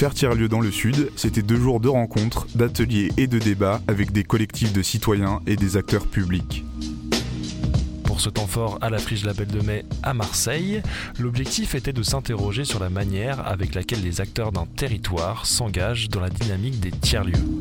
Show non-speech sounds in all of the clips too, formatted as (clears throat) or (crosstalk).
Faire tiers-lieu dans le Sud, c'était deux jours de rencontres, d'ateliers et de débats avec des collectifs de citoyens et des acteurs publics. Pour ce temps fort à la friche de la Belle de Mai à Marseille, l'objectif était de s'interroger sur la manière avec laquelle les acteurs d'un territoire s'engagent dans la dynamique des tiers-lieux.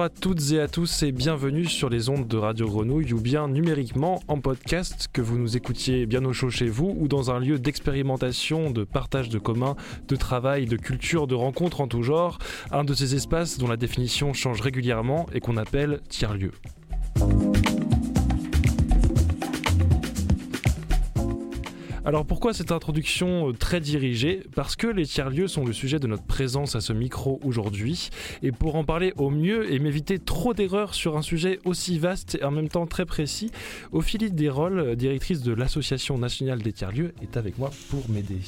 Bonjour à toutes et à tous et bienvenue sur les ondes de Radio Grenouille ou bien numériquement en podcast, que vous nous écoutiez bien au chaud chez vous ou dans un lieu d'expérimentation, de partage de commun, de travail, de culture, de rencontres en tout genre, un de ces espaces dont la définition change régulièrement et qu'on appelle tiers-lieu. Alors pourquoi cette introduction euh, très dirigée? Parce que les tiers-lieux sont le sujet de notre présence à ce micro aujourd'hui. Et pour en parler au mieux et m'éviter trop d'erreurs sur un sujet aussi vaste et en même temps très précis, Ophélie Desrolles, directrice de l'Association nationale des tiers-lieux, est avec moi pour m'aider.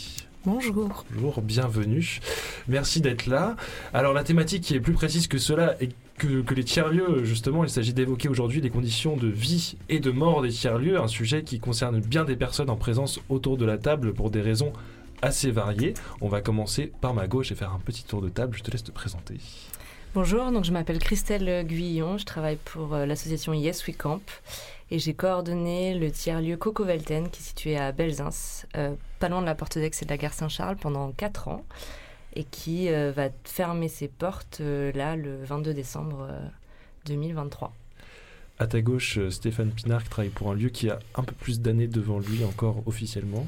Bonjour. Bonjour, bienvenue. Merci d'être là. Alors la thématique qui est plus précise que cela est que, les tiers-lieux, justement, il s'agit d'évoquer aujourd'hui les conditions de vie et de mort des tiers-lieux, un sujet qui concerne bien des personnes en présence autour de la table pour des raisons assez variées. On va commencer par ma gauche et faire un petit tour de table. Je te laisse te présenter. Bonjour, donc je m'appelle Christelle Guyillon, je travaille pour euh, l'association Yes We Camp et j'ai coordonné le tiers-lieu Coco Velten qui est situé à Belzins, euh, pas loin de la Porte d'Aix et de la gare Saint-Charles pendant 4 ans et qui euh, va fermer ses portes euh, là le 22 décembre 2023. Euh, à ta gauche, Stéphane Pinard qui travaille pour un lieu qui a un peu plus d'années devant lui encore officiellement.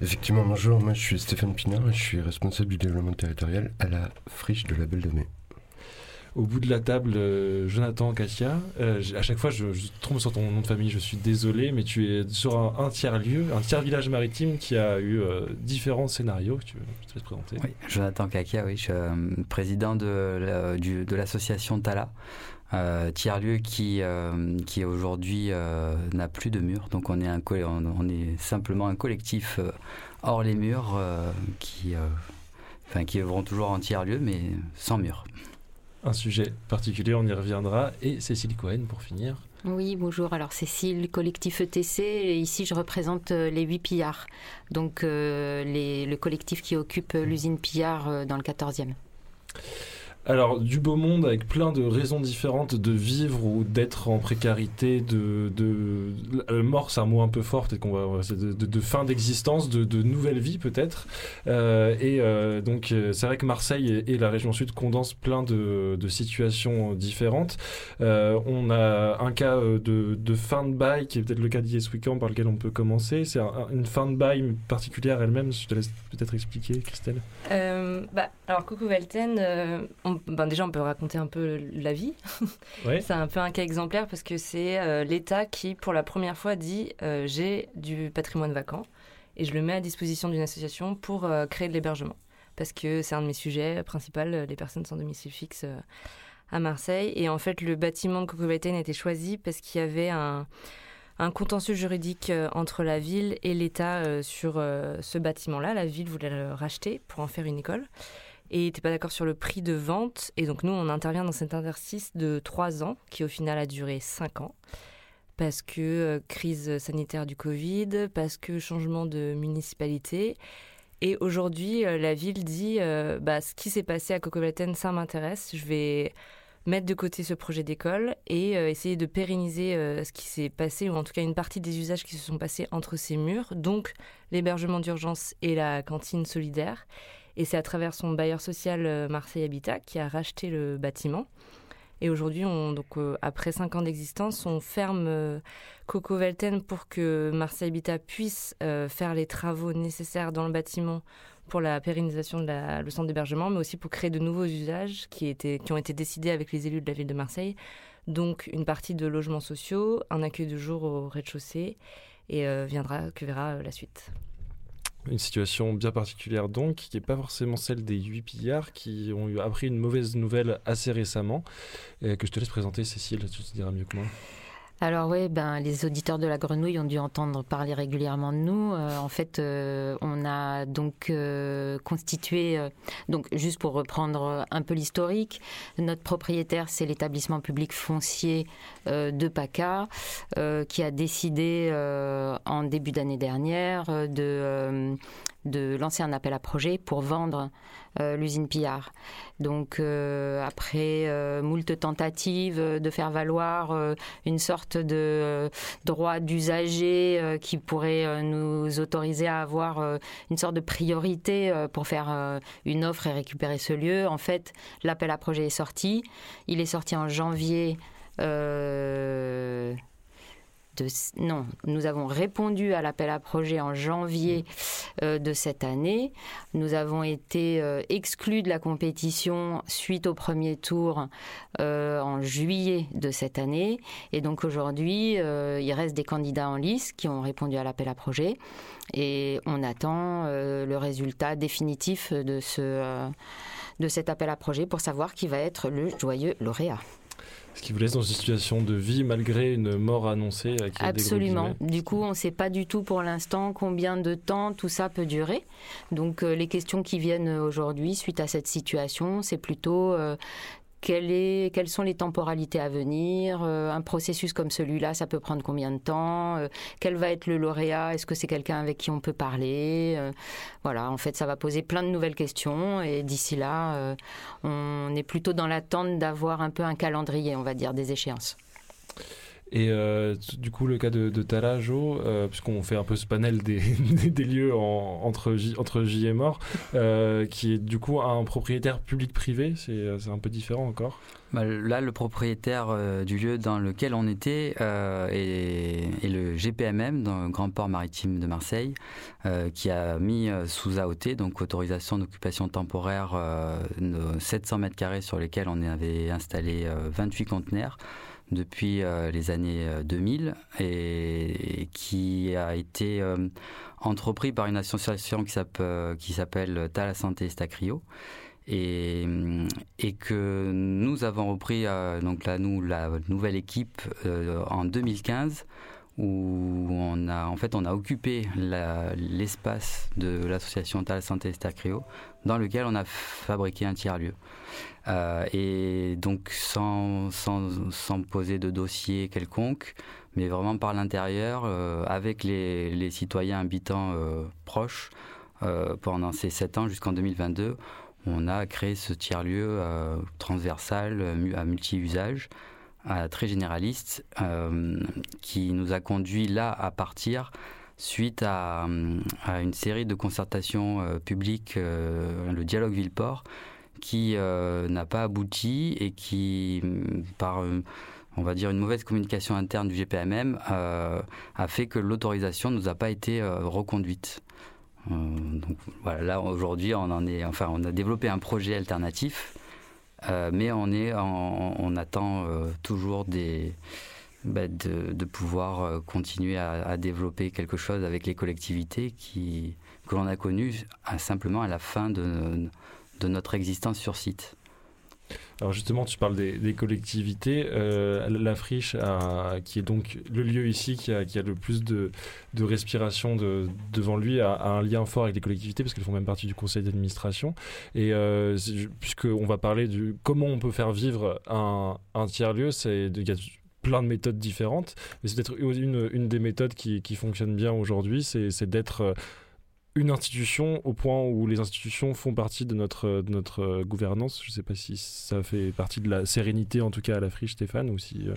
Effectivement, bonjour, moi je suis Stéphane Pinard et je suis responsable du développement territorial à la friche de la Belle de Mai au bout de la table, euh, Jonathan Katia. Euh, à chaque fois, je, trompe sur ton nom de famille, je suis désolé, mais tu es sur un, tiers-lieu, un tiers-village maritime qui a eu euh, différents scénarios. Tu, je te laisse présenter. Oui, Jonathan Kakia, oui, je suis président de, l'association Tala. tiers-lieu qui, qui aujourd'hui n'a plus de murs. Donc on est, un, on, est simplement un collectif hors les murs qui, enfin, qui œuvront toujours en tiers-lieu mais sans murs un sujet particulier, on y reviendra. Et Cécile Cohen pour finir. Oui, bonjour. Alors Cécile, collectif ETC. Et ici, je représente euh, les 8 pillards. Donc euh, le collectif qui occupe l'usine Pillard euh, dans le 14e. Alors, du beau monde avec plein de raisons différentes de vivre ou d'être en précarité, de, mort, c'est un mot un peu fort, peut-être qu'on va, de, fin d'existence, de, nouvelle vie peut-être. Euh, et euh, donc, euh, c'est vrai que Marseille et, la région sud condensent plein de, situations différentes. On a un cas de, fin de bail qui est peut-être le cas d'Ies Weekend par lequel on peut commencer. C'est une fin de bail particulière elle-même. Je te laisse peut-être expliquer, Christelle. bah, alors, Coucou Velten, on ben déjà, on peut raconter un peu la vie. (laughs) c'est un peu un cas exemplaire parce que c'est euh, l'État qui, pour la première fois, dit euh, j'ai du patrimoine vacant et je le mets à disposition d'une association pour euh, créer de l'hébergement. Parce que c'est un de mes sujets principaux, les personnes sans domicile fixe à Marseille. Et en fait, le bâtiment de Cocobaten a été choisi parce qu'il y avait un, un contentieux juridique entre la ville et l'État sur ce bâtiment-là. La ville voulait le racheter pour en faire une école et n'était pas d'accord sur le prix de vente. Et donc nous, on intervient dans cet interstice de trois ans, qui au final a duré cinq ans, parce que euh, crise sanitaire du Covid, parce que changement de municipalité. Et aujourd'hui, euh, la ville dit, euh, bah, ce qui s'est passé à Cocovlaten, ça m'intéresse, je vais mettre de côté ce projet d'école et essayer de pérenniser ce qui s'est passé, ou en tout cas une partie des usages qui se sont passés entre ces murs, donc l'hébergement d'urgence et la cantine solidaire. Et c'est à travers son bailleur social euh, Marseille Habitat qui a racheté le bâtiment. Et aujourd'hui, euh, après cinq ans d'existence, on ferme euh, Coco Velten pour que Marseille Habitat puisse faire les travaux nécessaires dans le bâtiment pour la pérennisation de la, le centre d'hébergement, mais aussi pour créer de nouveaux usages qui, qui ont été décidés avec les élus de la ville de Marseille. Donc une partie de logements sociaux, un accueil de jour au rez-de-chaussée, et viendra que verra la suite. Une situation bien particulière donc, qui n'est pas forcément celle des huit pillards qui ont appris une mauvaise nouvelle assez récemment, et que je te laisse présenter Cécile, tu te diras mieux que moi. Alors oui, ben, les auditeurs de la grenouille ont dû entendre parler régulièrement de nous. Euh, en fait, euh, on a donc euh, constitué, donc juste pour reprendre un peu l'historique, notre propriétaire c'est l'établissement public foncier de PACA qui a décidé en début d'année dernière de de lancer un appel à projet pour vendre l'usine Pillard. Donc euh, après euh, moult tentatives de faire valoir une sorte de droit d'usager qui pourrait nous autoriser à avoir une sorte de priorité pour faire une offre et récupérer ce lieu, en fait l'appel à projet est sorti. Il est sorti en janvier non, nous avons répondu à l'appel à projet en janvier euh, de cette année. Nous avons été euh, exclus de la compétition suite au premier tour euh, en juillet de cette année. Et donc aujourd'hui, il reste des candidats en lice qui ont répondu à l'appel à projet. Et on attend le résultat définitif de, ce, de cet appel à projet pour savoir qui va être le joyeux lauréat. Ce qui vous laisse dans une situation de vie malgré une mort annoncée. Qui Absolument. Du coup, on ne sait pas du tout pour l'instant combien de temps tout ça peut durer. Donc, euh, les questions qui viennent aujourd'hui suite à cette situation, c'est plutôt euh, quelles sont les temporalités à venir euh, Un processus comme celui-là, ça peut prendre combien de temps euh, Quel va être le lauréat Est-ce que c'est quelqu'un avec qui on peut parler euh, Voilà, en fait, ça va poser plein de nouvelles questions et d'ici là, on est plutôt dans l'attente d'avoir un peu un calendrier, on va dire, des échéances. Et euh, du coup, le cas de, de Talajo, euh, puisqu'on fait un peu ce panel des, (laughs) lieux entre, J, et mort, euh, qui est du coup un propriétaire public-privé, c'est un peu différent encore. Bah, Là, le propriétaire du lieu dans lequel on était est, le GPMM, le Grand Port Maritime de Marseille, qui a mis sous AOT, donc autorisation d'occupation temporaire, 700 mètres carrés sur lesquels on avait installé 28 conteneurs depuis euh, les années 2000 euh, et, qui a été euh, entrepris par une association qui s'appelle Tala Santé Stacrio et, que nous avons repris donc là nous la nouvelle équipe en 2015 où on a en fait on a occupé l'espace de l'association Tal Santé Stacrio dans lequel on a fabriqué un tiers lieu euh, et donc sans, sans, poser de dossier quelconque mais vraiment par l'intérieur euh, avec les, les, citoyens habitants euh, proches pendant ces sept ans jusqu'en 2022 on a créé ce tiers lieu transversal à multi-usage très généraliste qui nous a conduit là à partir suite à, une série de concertations publiques, le dialogue Villeport, qui n'a pas abouti et qui, par on va dire une mauvaise communication interne du GPMM, a fait que l'autorisation ne nous a pas été reconduite. donc voilà, là aujourd'hui, on en est, enfin, on a développé un projet alternatif euh, mais on, est on attend euh, toujours des, bah, de, pouvoir euh, continuer à, développer quelque chose avec les collectivités qui, que l'on a connues simplement à la fin de, de notre existence sur site. Alors justement, tu parles des, collectivités. Euh, la friche, qui est donc le lieu ici qui a, le plus de, respiration devant lui, a, un lien fort avec les collectivités parce qu'elles font même partie du conseil d'administration. Et euh, puisqu'on va parler de comment on peut faire vivre un, tiers-lieu, il y a plein de méthodes différentes. Mais c'est peut-être une, une, des méthodes qui, qui fonctionne bien aujourd'hui, c'est d'être une institution au point où les institutions font partie de notre, de notre gouvernance. Je ne sais pas si ça fait partie de la sérénité, en tout cas à la friche, Stéphane, ou si... Euh,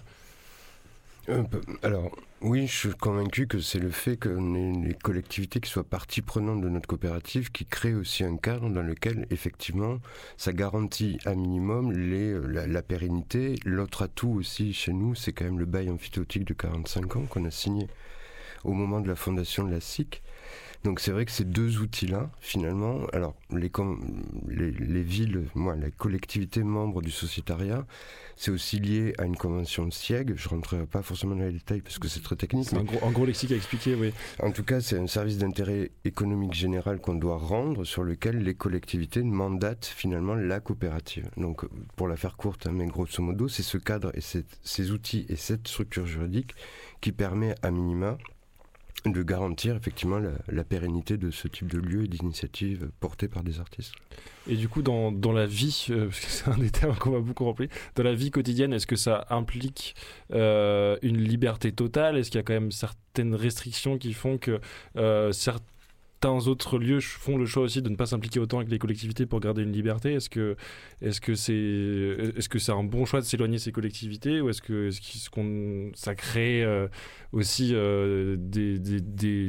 euh, alors, oui, je suis convaincu que c'est le fait que les collectivités qui soient partie prenante de notre coopérative qui crée aussi un cadre dans lequel, effectivement, ça garantit à minimum les, euh, la, la pérennité. L'autre atout aussi chez nous, c'est quand même le bail amphithéotique de 45 ans qu'on a signé au moment de la fondation de la SIC. Donc c'est vrai que ces deux outils-là, finalement, alors les, les, les, villes, moi, les collectivités membres du sociétariat, c'est aussi lié à une convention de SIEG. Je ne rentrerai pas forcément dans les détails parce que c'est très technique. C'est un, gros, gros lexique à expliquer, oui. En tout cas, c'est un service d'intérêt économique général qu'on doit rendre sur lequel les collectivités mandatent finalement la coopérative. Donc pour la faire courte, hein, mais grosso modo, c'est ce cadre et ces outils et cette structure juridique qui permet à minima de garantir effectivement la, pérennité de ce type de lieu et d'initiatives portées par des artistes. Et du coup, dans, dans la vie, (laughs) euh, parce que c'est un des termes qu'on va beaucoup remplir, dans la vie quotidienne, est-ce que ça implique euh, une liberté totale? Est-ce qu'il y a quand même certaines restrictions qui font que euh, certains certains autres lieux font le choix aussi de ne pas s'impliquer autant avec les collectivités pour garder une liberté. Est-ce que est-ce que c'est est-ce que un bon choix de s'éloigner ces collectivités ou est-ce que est-ce qu'on ça crée euh, aussi euh, des, des,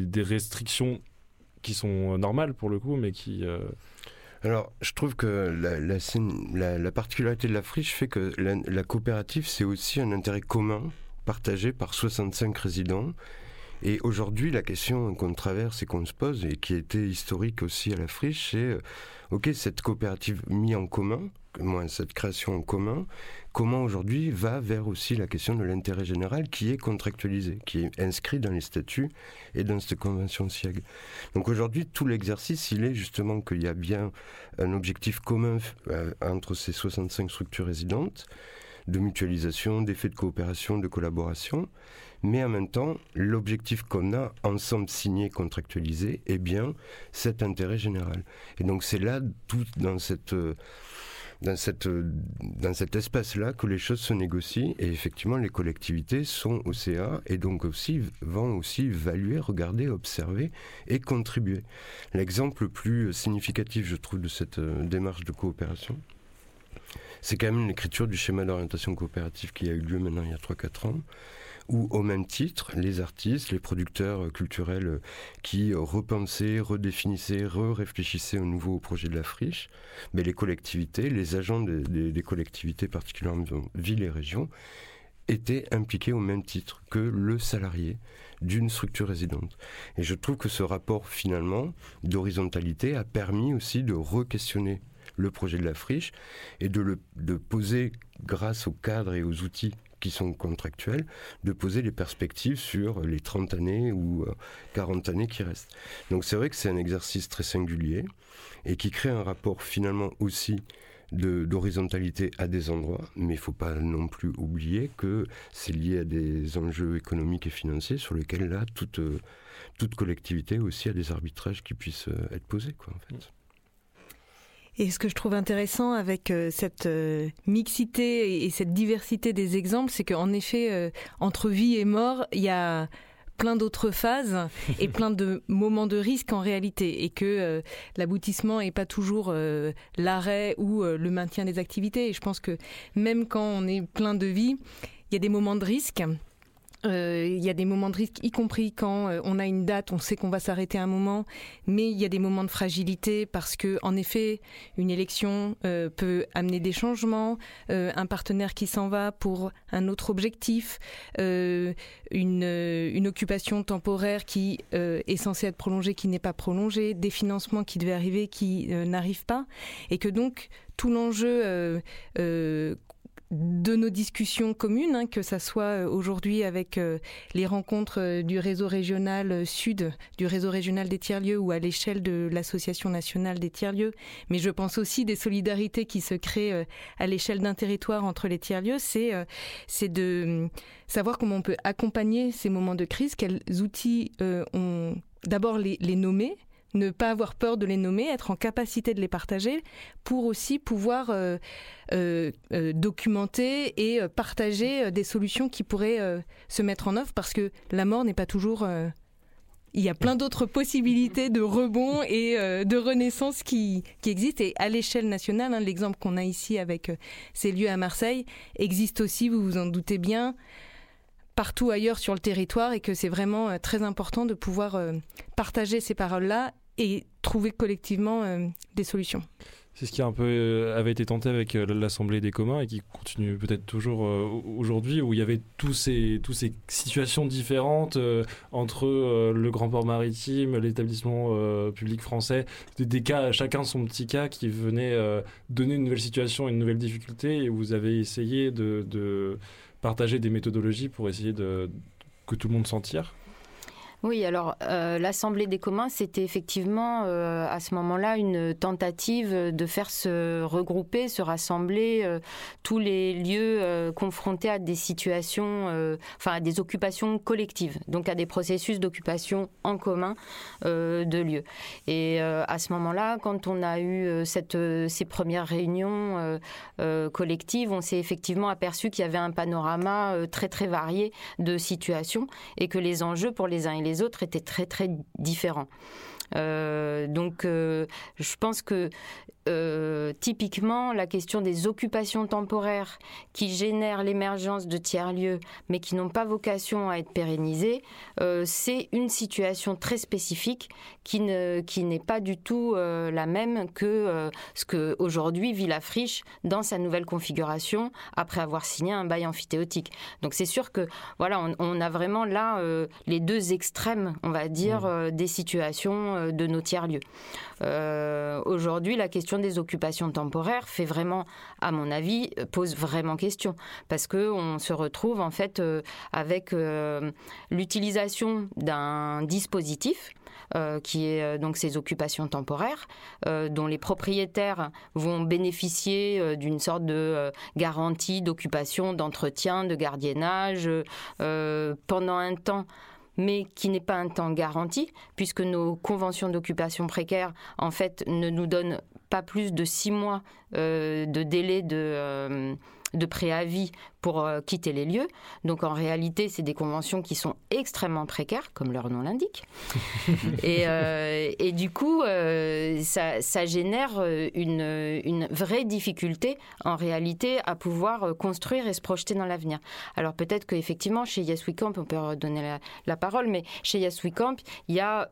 des, restrictions qui sont normales pour le coup, mais qui euh, alors, je trouve que la, la, la, particularité de la friche fait que la coopérative, c'est aussi un intérêt commun partagé par 65 résidents et aujourd'hui, la question qu'on traverse et qu'on se pose, et qui était historique aussi à la friche, c'est, euh, ok, cette coopérative mise en commun, cette création en commun, comment aujourd'hui va vers aussi la question de l'intérêt général qui est contractualisé, qui est inscrit dans les statuts et dans cette convention SIEG. Donc aujourd'hui, tout l'exercice, il est justement qu'il y a bien un objectif commun euh, entre ces 65 structures résidentes, de mutualisation, d'effets de coopération, de collaboration, mais en même temps, l'objectif qu'on a ensemble signé, contractualisé, est bien cet intérêt général. Et donc c'est là, tout dans cette dans, cette, dans cet espace-là que les choses se négocient et effectivement les collectivités sont au CA et donc aussi vont aussi évaluer, regarder, observer et contribuer. L'exemple le plus significatif, je trouve, de cette euh, démarche de coopération, c'est quand même l'écriture du schéma d'orientation coopérative qui a eu lieu maintenant il y a 3-4 ans, ou au même titre, les artistes, les producteurs culturels qui repensaient, redéfinissaient, re-réfléchissaient au nouveau projet de la friche, mais les collectivités, les agents des, collectivités, particulièrement villes et régions, étaient impliqués au même titre que le salarié d'une structure résidente. Et je trouve que ce rapport finalement d'horizontalité a permis aussi de re-questionner le projet de la friche et de le de poser grâce au cadre et aux outils qui sont contractuels, de poser les perspectives sur les 30 années ou 40 euh, années qui restent. Donc c'est vrai que c'est un exercice très singulier et qui crée un rapport finalement aussi d'horizontalité à des endroits, mais il ne faut pas non plus oublier que c'est lié à des enjeux économiques et financiers sur lesquels là, toute, euh, toute collectivité aussi a des arbitrages qui puissent euh, être posés. Quoi, en fait. Et ce que je trouve intéressant avec euh, cette euh, mixité et cette diversité des exemples, c'est qu'en effet, euh, entre vie et mort, il y a plein d'autres phases et (laughs) plein de moments de risque en réalité. Et que l'aboutissement n'est pas toujours l'arrêt ou le maintien des activités. Et je pense que même quand on est plein de vie il y a des moments de risque euh, il y a des moments de risque, y compris quand euh, on a une date, on sait qu'on va s'arrêter un moment, mais il y a des moments de fragilité parce que, en effet, une élection euh, peut amener des changements, un partenaire qui s'en va pour un autre objectif, une, une, occupation temporaire qui est censée être prolongée, qui n'est pas prolongée, des financements qui devaient arriver qui n'arrivent pas, et que donc tout l'enjeu de nos discussions communes, hein, que ça soit euh, aujourd'hui avec euh, les rencontres euh, du réseau régional sud, du réseau régional des tiers-lieux ou à l'échelle de l'association nationale des tiers-lieux, mais je pense aussi des solidarités qui se créent à l'échelle d'un territoire entre les tiers-lieux, c'est de savoir comment on peut accompagner ces moments de crise, quels outils on d'abord les nommer, ne pas avoir peur de les nommer, être en capacité de les partager pour aussi pouvoir euh, euh, euh, documenter et partager des solutions qui pourraient se mettre en œuvre parce que la mort n'est pas toujours... il y a plein d'autres possibilités de rebond et de renaissance qui, existent. Et à l'échelle nationale, hein, l'exemple qu'on a ici avec ces lieux à Marseille existe aussi, vous vous en doutez bien, partout ailleurs sur le territoire et que c'est vraiment euh, très important de pouvoir euh, partager ces paroles-là et trouver collectivement euh, des solutions. C'est ce qui a un peu avait été tenté avec l'Assemblée des communs et qui continue peut-être toujours aujourd'hui, où il y avait tous ces, tous ces situations différentes entre le grand port maritime, l'établissement public français, des, cas, chacun son petit cas qui venait donner une nouvelle situation, une nouvelle difficulté, et vous avez essayé de partager des méthodologies pour essayer de, que tout le monde s'en tire oui, alors euh, l'Assemblée des communs, c'était effectivement euh, à ce moment-là une tentative de faire se regrouper, se rassembler euh, tous les lieux confrontés à des situations, enfin à des occupations collectives, donc à des processus d'occupation en commun de lieux. Et à ce moment-là, quand on a eu cette, ces premières réunions collectives, on s'est effectivement aperçu qu'il y avait un panorama très très varié de situations et que les enjeux pour les uns et les les autres étaient très très différents. Euh, donc, euh, je pense que euh, typiquement, la question des occupations temporaires qui génèrent l'émergence de tiers-lieux, mais qui n'ont pas vocation à être pérennisés, euh, c'est une situation très spécifique qui ne qui n'est pas du tout euh, la même que ce que aujourd'hui vit la friche dans sa nouvelle configuration après avoir signé un bail amphithéotique. Donc c'est sûr que voilà, on, a vraiment là les deux extrêmes, on va dire, mmh. des situations de nos tiers-lieux. aujourd'hui, la question des occupations temporaires fait vraiment, à mon avis, pose vraiment question parce que on se retrouve en fait euh, avec euh, l'utilisation d'un dispositif euh, qui est donc ces occupations temporaires, dont les propriétaires vont bénéficier d'une sorte de garantie d'occupation, d'entretien, de gardiennage pendant un temps mais qui n'est pas un temps garanti, puisque nos conventions d'occupation précaire, en fait, ne nous donnent pas plus de six mois euh, de délai de, euh, de préavis pour euh, quitter les lieux. Donc en réalité, c'est des conventions qui sont extrêmement précaires, comme leur nom l'indique. (laughs) et, et, du coup, ça, ça, génère une, une, vraie difficulté en réalité à pouvoir construire et se projeter dans l'avenir. Alors peut-être qu'effectivement, chez Yes We Camp, on peut redonner la, la parole, mais chez Yes We Camp,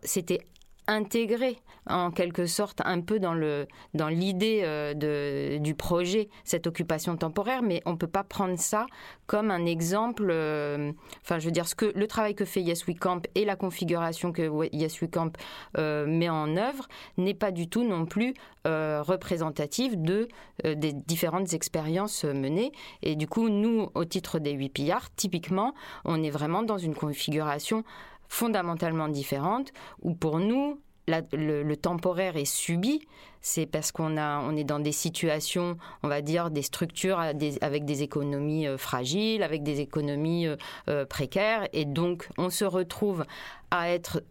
c'était intégrer en quelque sorte un peu dans le dans l'idée euh, de, du projet cette occupation temporaire. Mais on peut pas prendre ça comme un exemple euh, enfin je veux dire ce que le travail que fait Yes We Camp et la configuration que Yes We Camp euh, met en œuvre n'est pas du tout non plus représentative de des différentes expériences menées. Et du coup nous au titre des 8 pillards typiquement on est vraiment dans une configuration fondamentalement différente, où pour nous, le, temporaire est subi, c'est parce qu'on a, on est dans des situations, on va dire, des structures avec des économies euh, fragiles, avec des économies euh, euh, précaires, et donc on se retrouve à être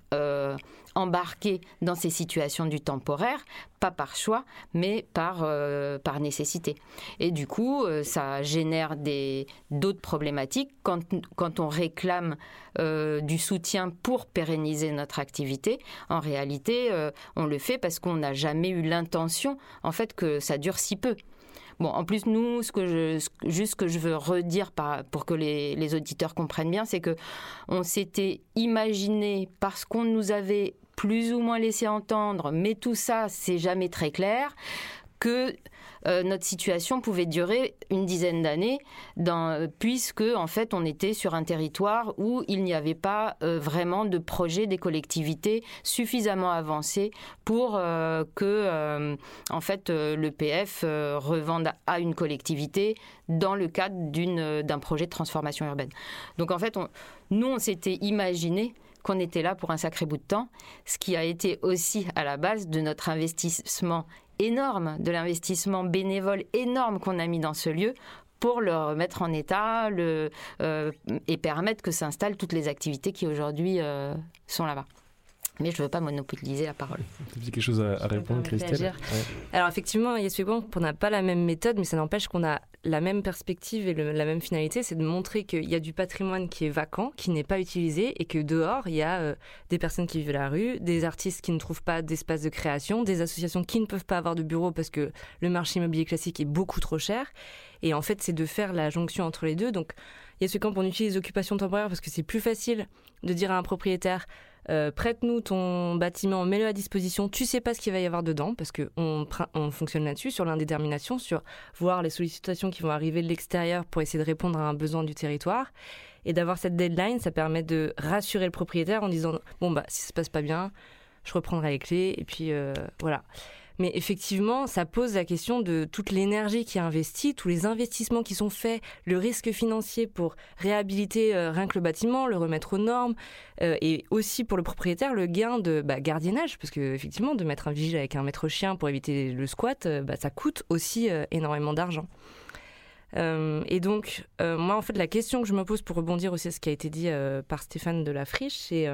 embarqué dans ces situations du temporaire, pas par choix, mais par, euh, par nécessité. Et du coup, euh, ça génère d'autres problématiques quand, quand on réclame euh, du soutien pour pérenniser notre activité. En réalité, on le fait parce qu'on n'a jamais eu l'intention, en fait, que ça dure si peu. Bon, en plus, nous, ce que je, juste ce que je veux redire pour que les, les auditeurs comprennent bien, c'est que on s'était imaginé, parce qu'on nous avait plus ou moins laissé entendre, mais tout ça, c'est jamais très clair, que euh, notre situation pouvait durer une dizaine d'années, puisque en fait on était sur un territoire où il n'y avait pas euh, vraiment de projet des collectivités suffisamment avancé pour euh, que en fait le PF revende à une collectivité dans le cadre d'un projet de transformation urbaine. Donc en fait, nous on s'était imaginé qu'on était là pour un sacré bout de temps, ce qui a été aussi à la base de notre investissement énorme, de l'investissement bénévole énorme qu'on a mis dans ce lieu pour le remettre en état euh, et permettre que s'installent toutes les activités qui aujourd'hui euh, sont là-bas. Mais je ne veux pas monopoliser la parole. Vous avez quelque chose à, répondre, Christelle Alors effectivement, Yes on n'a pas la même méthode, mais ça n'empêche qu'on a la même perspective et la même finalité, c'est de montrer qu'il y a du patrimoine qui est vacant, qui n'est pas utilisé, et que dehors, il y a euh, des personnes qui vivent la rue, des artistes qui ne trouvent pas d'espace de création, des associations qui ne peuvent pas avoir de bureau parce que le marché immobilier classique est beaucoup trop cher. Et en fait, c'est de faire la jonction entre les deux. Donc, il y a ce camp, on utilise occupation temporaire parce que c'est plus facile de dire à un propriétaire euh, prête-nous ton bâtiment, mets-le à disposition, tu sais pas ce qu'il va y avoir dedans, parce qu'on on fonctionne là-dessus, sur l'indétermination, sur voir les sollicitations qui vont arriver de l'extérieur pour essayer de répondre à un besoin du territoire. Et d'avoir cette deadline, ça permet de rassurer le propriétaire en disant, bon, bah, si ça se passe pas bien, je reprendrai les clés, et puis euh, voilà. Mais effectivement, ça pose la question de toute l'énergie qui est investie, tous les investissements qui sont faits, le risque financier pour réhabiliter euh, rien que le bâtiment, le remettre aux normes, euh, et aussi pour le propriétaire le gain de bah, gardiennage, parce que effectivement, de mettre un vigile avec un maître chien pour éviter le squat, euh, bah, ça coûte aussi énormément d'argent. et donc, moi, en fait, la question que je me pose pour rebondir aussi à ce qui a été dit par Stéphane de la Friche, c'est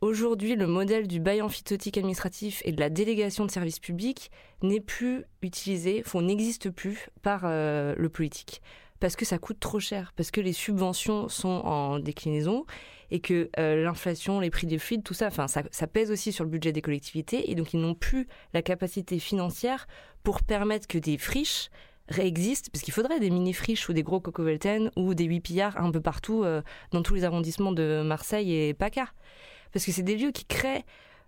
Aujourd'hui, le modèle du bail amphithéotique administratif et de la délégation de services publics n'est plus utilisé, n'existe plus par euh, le politique. Parce que ça coûte trop cher, parce que les subventions sont en déclinaison et que euh, l'inflation, les prix des fluides, tout ça, ça, pèse aussi sur le budget des collectivités et donc ils n'ont plus la capacité financière pour permettre que des friches réexistent, parce qu'il faudrait des mini-friches ou des gros cocovelten ou des huit pillards un peu partout euh, dans tous les arrondissements de Marseille et PACA parce que c'est des lieux qui créent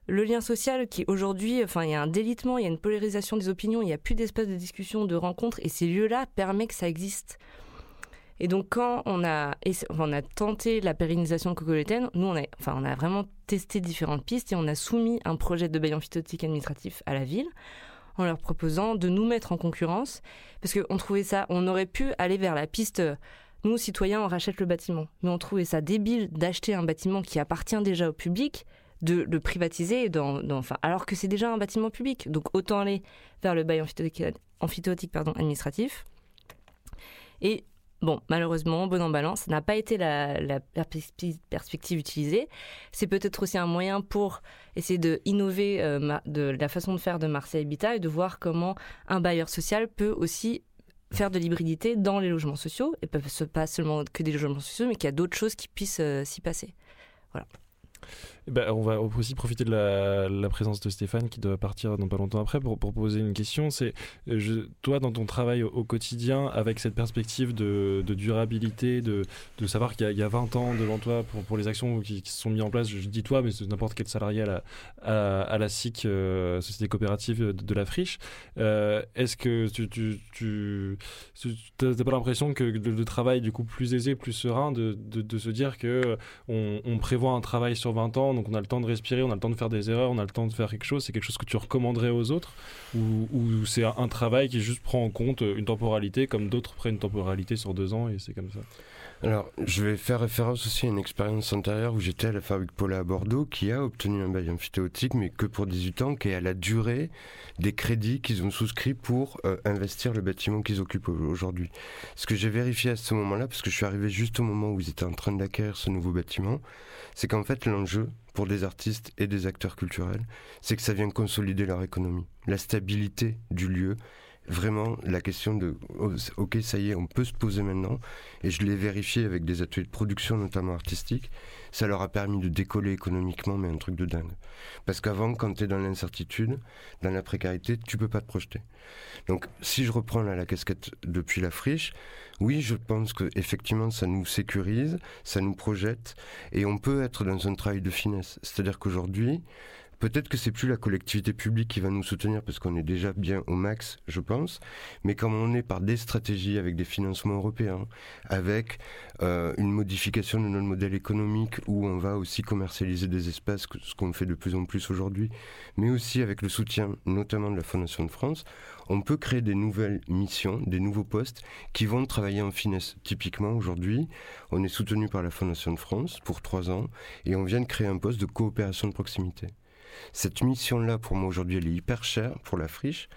le lien social qui aujourd'hui, enfin, il y a un délitement, il y a une polarisation des opinions, il n'y a plus d'espace de discussion, de rencontre, et ces lieux-là permettent que ça existe. Et donc, quand on a, on a tenté la pérennisation Cocolétaine, nous, on a, enfin, on a vraiment testé différentes pistes et on a soumis un projet de bail amphithéotique administratif à la ville en leur proposant de nous mettre en concurrence, parce qu'on trouvait ça, on aurait pu aller vers la piste nous, citoyens, on rachète le bâtiment. Mais on trouvait ça débile d'acheter un bâtiment qui appartient déjà au public, de le privatiser, enfin, alors que c'est déjà un bâtiment public. Donc autant aller vers le bail amphithéotique, pardon, administratif. Et Bon, malheureusement, bon en balance, ça n'a pas été la, perspective utilisée. C'est peut-être aussi un moyen pour essayer de innover euh, de la façon de faire de Marseille Habitat et de voir comment un bailleur social peut aussi faire de l'hybridité dans les logements sociaux, et pas seulement que des logements sociaux, mais qu'il y a d'autres choses qui puissent euh, s'y passer. Voilà. Eh ben, on va aussi profiter de la, présence de Stéphane qui doit partir dans pas longtemps après pour, poser une question. C'est toi dans ton travail au, quotidien avec cette perspective de, durabilité, de, savoir qu'il y, a 20 ans devant toi pour, les actions qui, se sont mises en place. Je dis toi, mais c'est n'importe quel salarié à la, à, la SIC, euh, Société coopérative de, la Friche. Euh, est-ce que tu, n'as pas l'impression que le, travail du coup plus aisé, plus serein, de, se dire que on prévoit un travail sur 20 ans donc on a le temps de respirer, on a le temps de faire des erreurs, on a le temps de faire quelque chose. C'est quelque chose que tu recommanderais aux autres Ou, c'est un, travail qui juste prend en compte une temporalité comme d'autres prennent une temporalité sur deux ans et c'est comme ça? Alors, je vais faire référence aussi à une expérience antérieure où j'étais à la fabrique Paula à Bordeaux, qui a obtenu un bail amphithéotique, mais que pour 18 ans, qui est à la durée des crédits qu'ils ont souscrits pour euh, investir le bâtiment qu'ils occupent aujourd'hui. Ce que j'ai vérifié à ce moment-là, parce que je suis arrivé juste au moment où ils étaient en train d'acquérir ce nouveau bâtiment, c'est qu'en fait, l'enjeu pour des artistes et des acteurs culturels, c'est que ça vient consolider leur économie. La stabilité du lieu, vraiment la question de oh, ok ça y est on peut se poser maintenant. Et je l'ai vérifié avec des ateliers de production notamment artistique ça leur a permis de décoller économiquement mais un truc de dingue. Parce qu'avant quand tu es dans l'incertitude dans la précarité tu peux pas te projeter. Donc si je reprends la casquette depuis la friche oui je pense que effectivement ça nous sécurise ça nous projette et on peut être dans un travail de finesse. C'est à dire qu'aujourd'hui Peut-être que c'est plus la collectivité publique qui va nous soutenir parce qu'on est déjà bien au max, je pense. Mais comme on est par des stratégies avec des financements européens, avec euh, une modification de notre modèle économique où on va aussi commercialiser des espaces, ce qu'on fait de plus en plus aujourd'hui, mais aussi avec le soutien notamment de la Fondation de France, on peut créer des nouvelles missions, des nouveaux postes qui vont travailler en finesse. Typiquement, aujourd'hui, on est soutenu par la Fondation de France pour trois ans et on vient de créer un poste de coopération de proximité. Cette mission-là, pour moi aujourd'hui, elle est hyper chère pour la friche,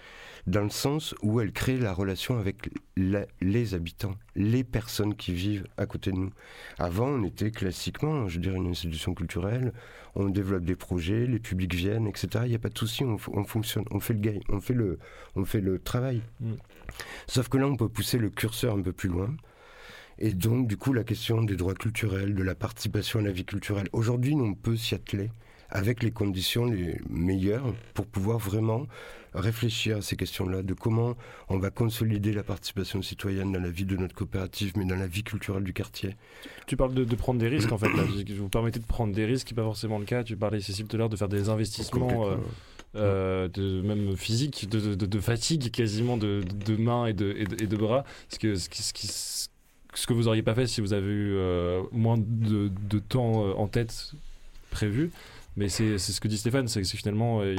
dans le sens où elle crée la relation avec les habitants, les personnes qui vivent à côté de nous. Avant, on était classiquement, je dirais, une institution culturelle, on développe des projets, les publics viennent, etc. Il n'y a pas de souci, on, fonctionne, on fait le game, on fait le, on fait le travail. Mm. Sauf que là, on peut pousser le curseur un peu plus loin. Et donc, du coup, la question des droits culturels, de la participation à la vie culturelle, aujourd'hui, on peut s'y atteler avec les conditions les meilleures pour pouvoir vraiment réfléchir à ces questions-là, de comment on va consolider la participation citoyenne dans la vie de notre coopérative, mais dans la vie culturelle du quartier. Tu parles de, prendre des risques, en fait. Là. Vous permettez de prendre des risques, qui n'est pas forcément le cas. Tu parlais, Cécile, tout à l'heure, de faire des investissements. Euh, euh, de, même physique, de, de, fatigue quasiment de, mains et de, et bras. Ce que, ce, qui, ce, que vous auriez pas fait si vous avez eu euh, moins de, temps en tête prévu. Mais c'est ce que dit Stéphane, c'est que finalement, euh,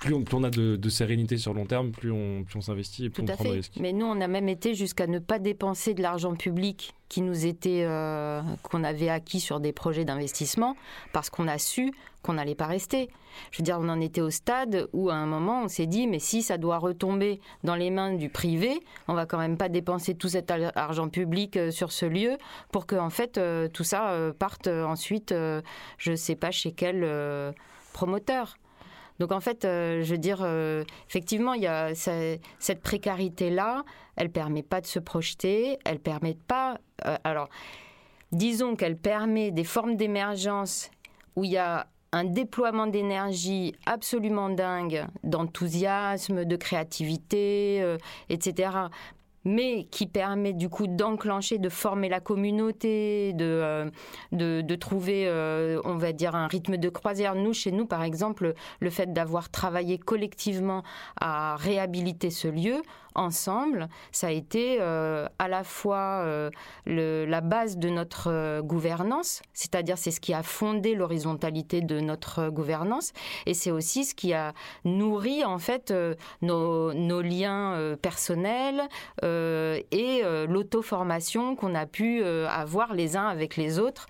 plus on, plus on a de, sérénité sur long terme, plus on, plus on s'investit et plus Tout on prend fait. de risques. Mais nous, on a même été jusqu'à ne pas dépenser de l'argent public qui nous était euh, qu'on avait acquis sur des projets d'investissement parce qu'on a su qu'on n'allait pas rester. Je veux dire, on en était au stade où à un moment on s'est dit mais si ça doit retomber dans les mains du privé, on va quand même pas dépenser tout cet argent public euh, sur ce lieu pour que en fait tout ça parte ensuite, je sais pas chez quel promoteur. Donc en fait, euh, je veux dire, euh, effectivement, il y a cette précarité-là, elle permet pas de se projeter, elle permet pas. Euh, alors, disons qu'elle permet des formes d'émergence où il y a un déploiement d'énergie absolument dingue, d'enthousiasme, de créativité, etc mais qui permet du coup d'enclencher, de former la communauté, de, euh, trouver, euh, on va dire, un rythme de croisière. Nous, chez nous, par exemple, le fait d'avoir travaillé collectivement à réhabiliter ce lieu, ensemble, ça a été euh, à la fois euh, la base de notre euh, gouvernance, c'est-à-dire c'est ce qui a fondé l'horizontalité de notre gouvernance, et c'est aussi ce qui a nourri en fait nos, nos, liens personnels et l'auto-formation qu'on a pu avoir les uns avec les autres.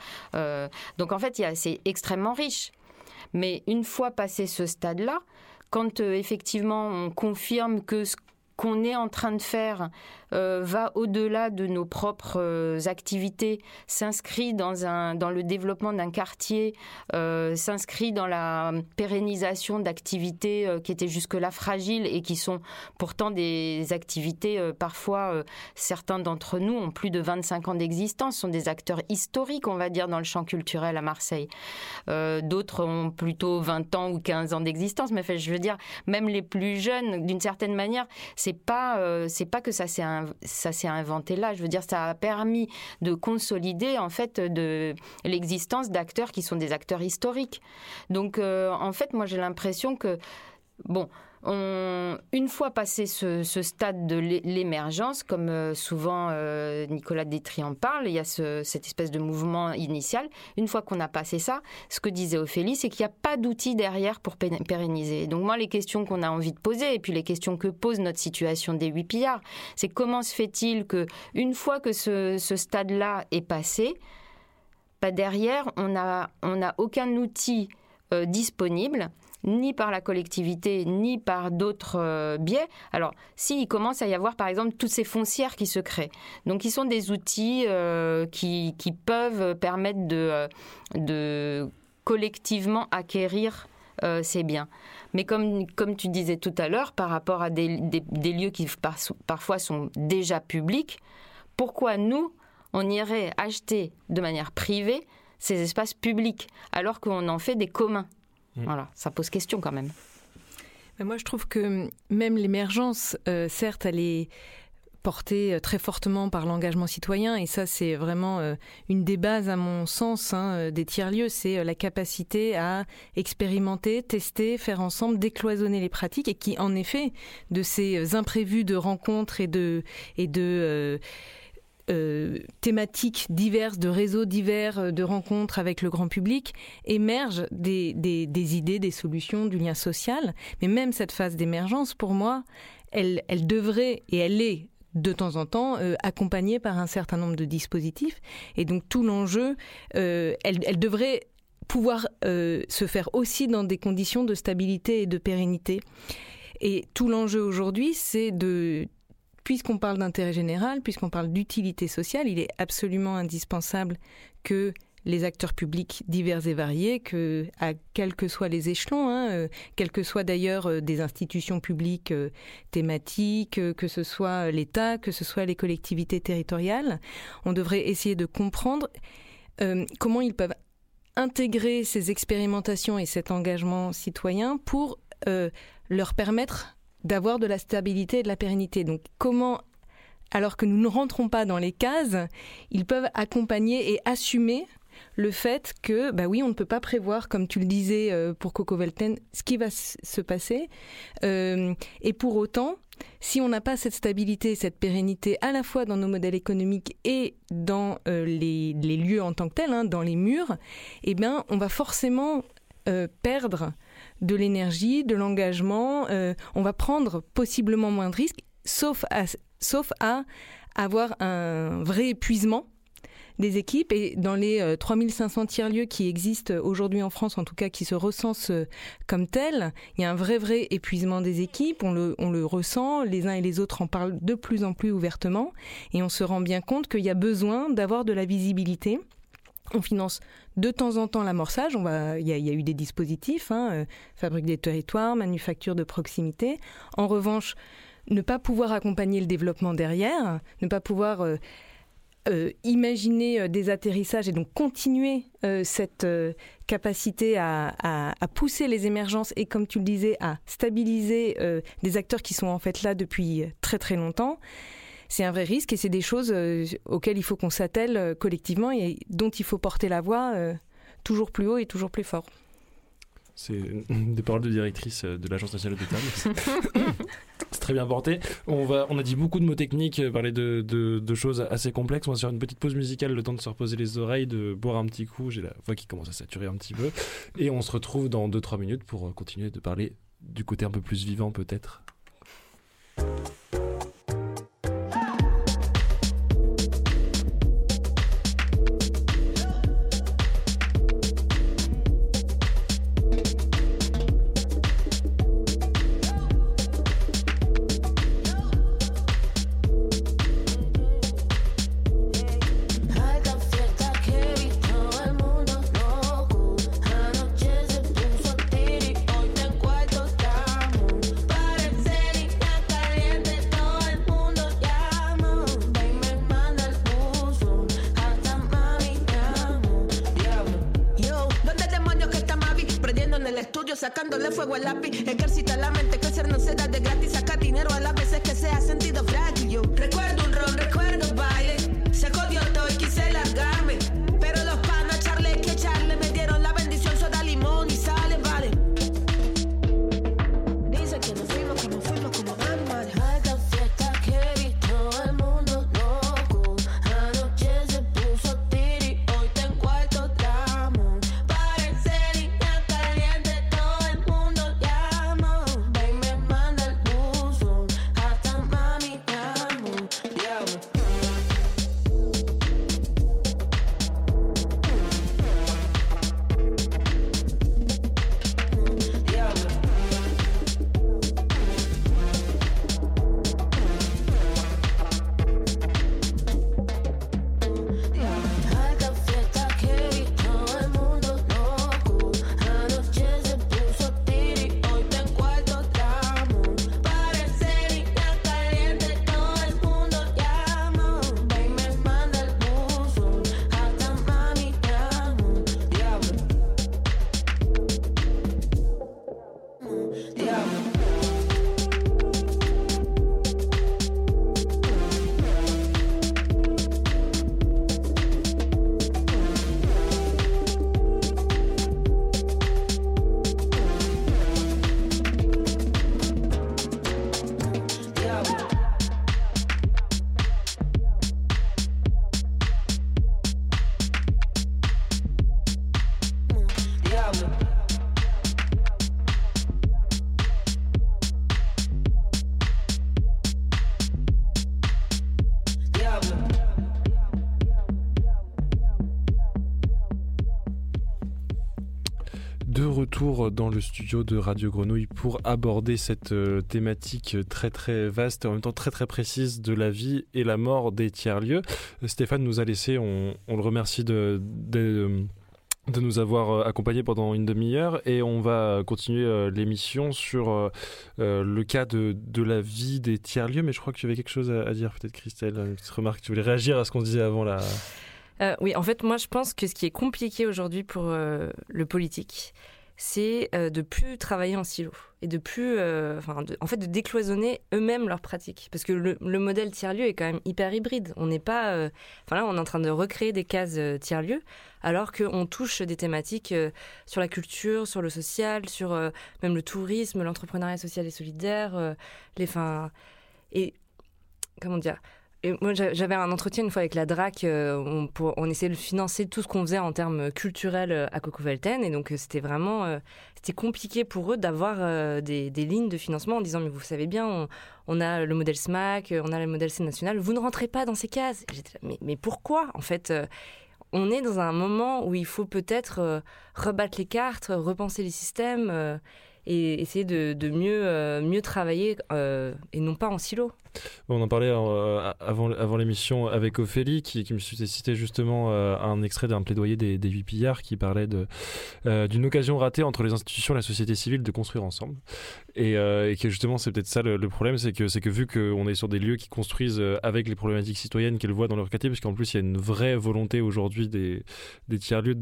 donc en fait, c'est extrêmement riche. Mais une fois passé ce stade-là, quand effectivement on confirme que ce qu'on est en train de faire va au-delà de nos propres euh, activités, s'inscrit dans, dans le développement d'un quartier, euh, s'inscrit dans la pérennisation d'activités qui étaient jusque-là fragiles et qui sont pourtant des activités, parfois certains d'entre nous ont plus de 25 ans d'existence, sont des acteurs historiques, on va dire, dans le champ culturel à Marseille. D'autres ont plutôt 20 ans ou 15 ans d'existence, mais je veux dire, même les plus jeunes, d'une certaine manière, c'est pas, pas que ça s'est ça s'est inventé là. Je veux dire, ça a permis de consolider en fait de l'existence d'acteurs qui sont des acteurs historiques. Donc, euh, en fait, moi, j'ai l'impression que bon une fois passé ce, stade de l'émergence, comme euh, souvent euh, Nicolas Détri en parle, il y a cette espèce de mouvement initial. Une fois qu'on a passé ça, ce que disait Ophélie, c'est qu'il n'y a pas d'outils derrière pour pérenniser. Donc moi, les questions qu'on a envie de poser, et puis les questions que pose notre situation des huit pillards, c'est comment se fait-il que une fois que ce, stade-là est passé, pas derrière, on n'a aucun outil euh, disponible ni par la collectivité, ni par d'autres euh, biais. Alors, s'il commence à y avoir, par exemple, toutes ces foncières qui se créent, donc qui sont des outils euh, qui, peuvent permettre de, euh, collectivement acquérir ces biens. Mais comme tu disais tout à l'heure, par rapport à des, lieux qui parfois sont déjà publics, pourquoi nous, on irait acheter de manière privée ces espaces publics alors qu'on en fait des communs? Mm. Voilà, ça pose question quand même. Mais moi, je trouve que même l'émergence, euh, certes, elle est portée euh, très fortement par l'engagement citoyen, et ça, c'est vraiment euh, une des bases, à mon sens, hein, des tiers-lieux, c'est la capacité à expérimenter, tester, faire ensemble, décloisonner les pratiques, et qui, en effet, de ces imprévus de rencontres et de, et de euh, thématiques diverses, de réseaux divers, euh, de rencontres avec le grand public, émergent des, idées, des solutions, du lien social. Mais même cette phase d'émergence, pour moi, elle, devrait, et elle est de temps en temps euh, accompagnée par un certain nombre de dispositifs. Et donc tout l'enjeu, elle, devrait pouvoir se faire aussi dans des conditions de stabilité et de pérennité. Et tout l'enjeu aujourd'hui, c'est de puisqu'on parle d'intérêt général, puisqu'on parle d'utilité sociale, il est absolument indispensable que les acteurs publics divers et variés, que à quels que soient les échelons, hein, euh, quelles que soient d'ailleurs euh, des institutions publiques euh, thématiques, que ce soit l'État, que ce soit les collectivités territoriales, on devrait essayer de comprendre comment ils peuvent intégrer ces expérimentations et cet engagement citoyen pour leur permettre d'avoir de la stabilité et de la pérennité. Donc comment, alors que nous ne rentrons pas dans les cases, ils peuvent accompagner et assumer le fait que, bah oui, on ne peut pas prévoir, comme tu le disais euh, pour Coco Velten, ce qui va se passer. Euh, et pour autant, si on n'a pas cette stabilité, cette pérennité à la fois dans nos modèles économiques et dans euh, les, lieux en tant que tels, hein, dans les murs, eh bien, on va forcément perdre de l'énergie, de l'engagement. on va prendre possiblement moins de risques, sauf sauf à avoir un vrai épuisement des équipes. Et dans les 3500 euh, tiers-lieux qui existent aujourd'hui en France, en tout cas qui se recensent euh, comme tels, il y a un vrai, vrai épuisement des équipes. On le, on le ressent, les uns et les autres en parlent de plus en plus ouvertement. Et on se rend bien compte qu'il y a besoin d'avoir de la visibilité. On finance de temps en temps l'amorçage. On il y, a, eu des dispositifs, hein, euh, fabrique des territoires, manufacture de proximité. En revanche, ne pas pouvoir accompagner le développement derrière, ne pas pouvoir euh, imaginer euh, des atterrissages et donc continuer cette capacité à, pousser les émergences et, comme tu le disais, à stabiliser des acteurs qui sont en fait là depuis très très longtemps, c'est un vrai risque et c'est des choses auxquelles il faut qu'on s'attelle collectivement et dont il faut porter la voix toujours plus haut et toujours plus fort. C'est des paroles de directrice de l'Agence nationale de table. (laughs) C'est très bien porté. On, va, on a dit beaucoup de mots techniques, euh, parler de, de, choses assez complexes. On va faire une petite pause musicale, le temps de se reposer les oreilles, de boire un petit coup. J'ai la voix qui commence à saturer un petit peu. Et on se retrouve dans 2-3 minutes pour euh, continuer de parler du côté un peu plus vivant peut-être. Dans le studio de Radio Grenouille pour aborder cette euh, thématique très très vaste et en même temps très très précise de la vie et la mort des tiers-lieux. Stéphane nous a laissé, on, le remercie de, de, nous avoir euh, accompagnés pendant une demi-heure et on va continuer euh, l'émission sur le cas de, de, la vie des tiers-lieux. Mais je crois que tu avais quelque chose à, dire, peut-être Christelle, une petite remarque. Tu voulais réagir à ce qu'on disait avant la, Oui, en fait, moi, je pense que ce qui est compliqué aujourd'hui pour le politique, c'est euh, de plus travailler en silo et de plus, euh, en fait, de décloisonner eux-mêmes leurs pratiques. Parce que le, modèle tiers-lieu est quand même hyper hybride. On n'est pas, euh, là, on est en train de recréer des cases tiers-lieu, alors qu'on touche des thématiques sur la culture, sur le social, sur même le tourisme, l'entrepreneuriat social et solidaire, les, et comment dire moi, j'avais un entretien une fois avec la DRAC. Euh, on, essayait de financer tout ce qu'on faisait en termes culturels euh, à Coco-Velten. Et donc, euh, c'était vraiment c'était compliqué pour eux d'avoir des, lignes de financement en disant Mais vous savez bien, on, on, a le modèle SMAC, on a le modèle C national. Vous ne rentrez pas dans ces cases. mais, mais pourquoi En fait, on est dans un moment où il faut peut-être rebattre les cartes, repenser les systèmes et essayer de, mieux, mieux travailler et non pas en silo on en parlait euh, avant, l'émission avec Ophélie, qui, me cité justement euh, un extrait d'un plaidoyer des, des 8 pillards qui parlait euh, d'une occasion ratée entre les institutions et la société civile de construire ensemble. Et, que justement, c'est peut-être ça le, problème, c'est que, que vu qu'on est sur des lieux qui construisent avec les problématiques citoyennes qu'elles voient dans leur quartier, parce qu'en plus, il y a une vraie volonté aujourd'hui des, tiers-lieux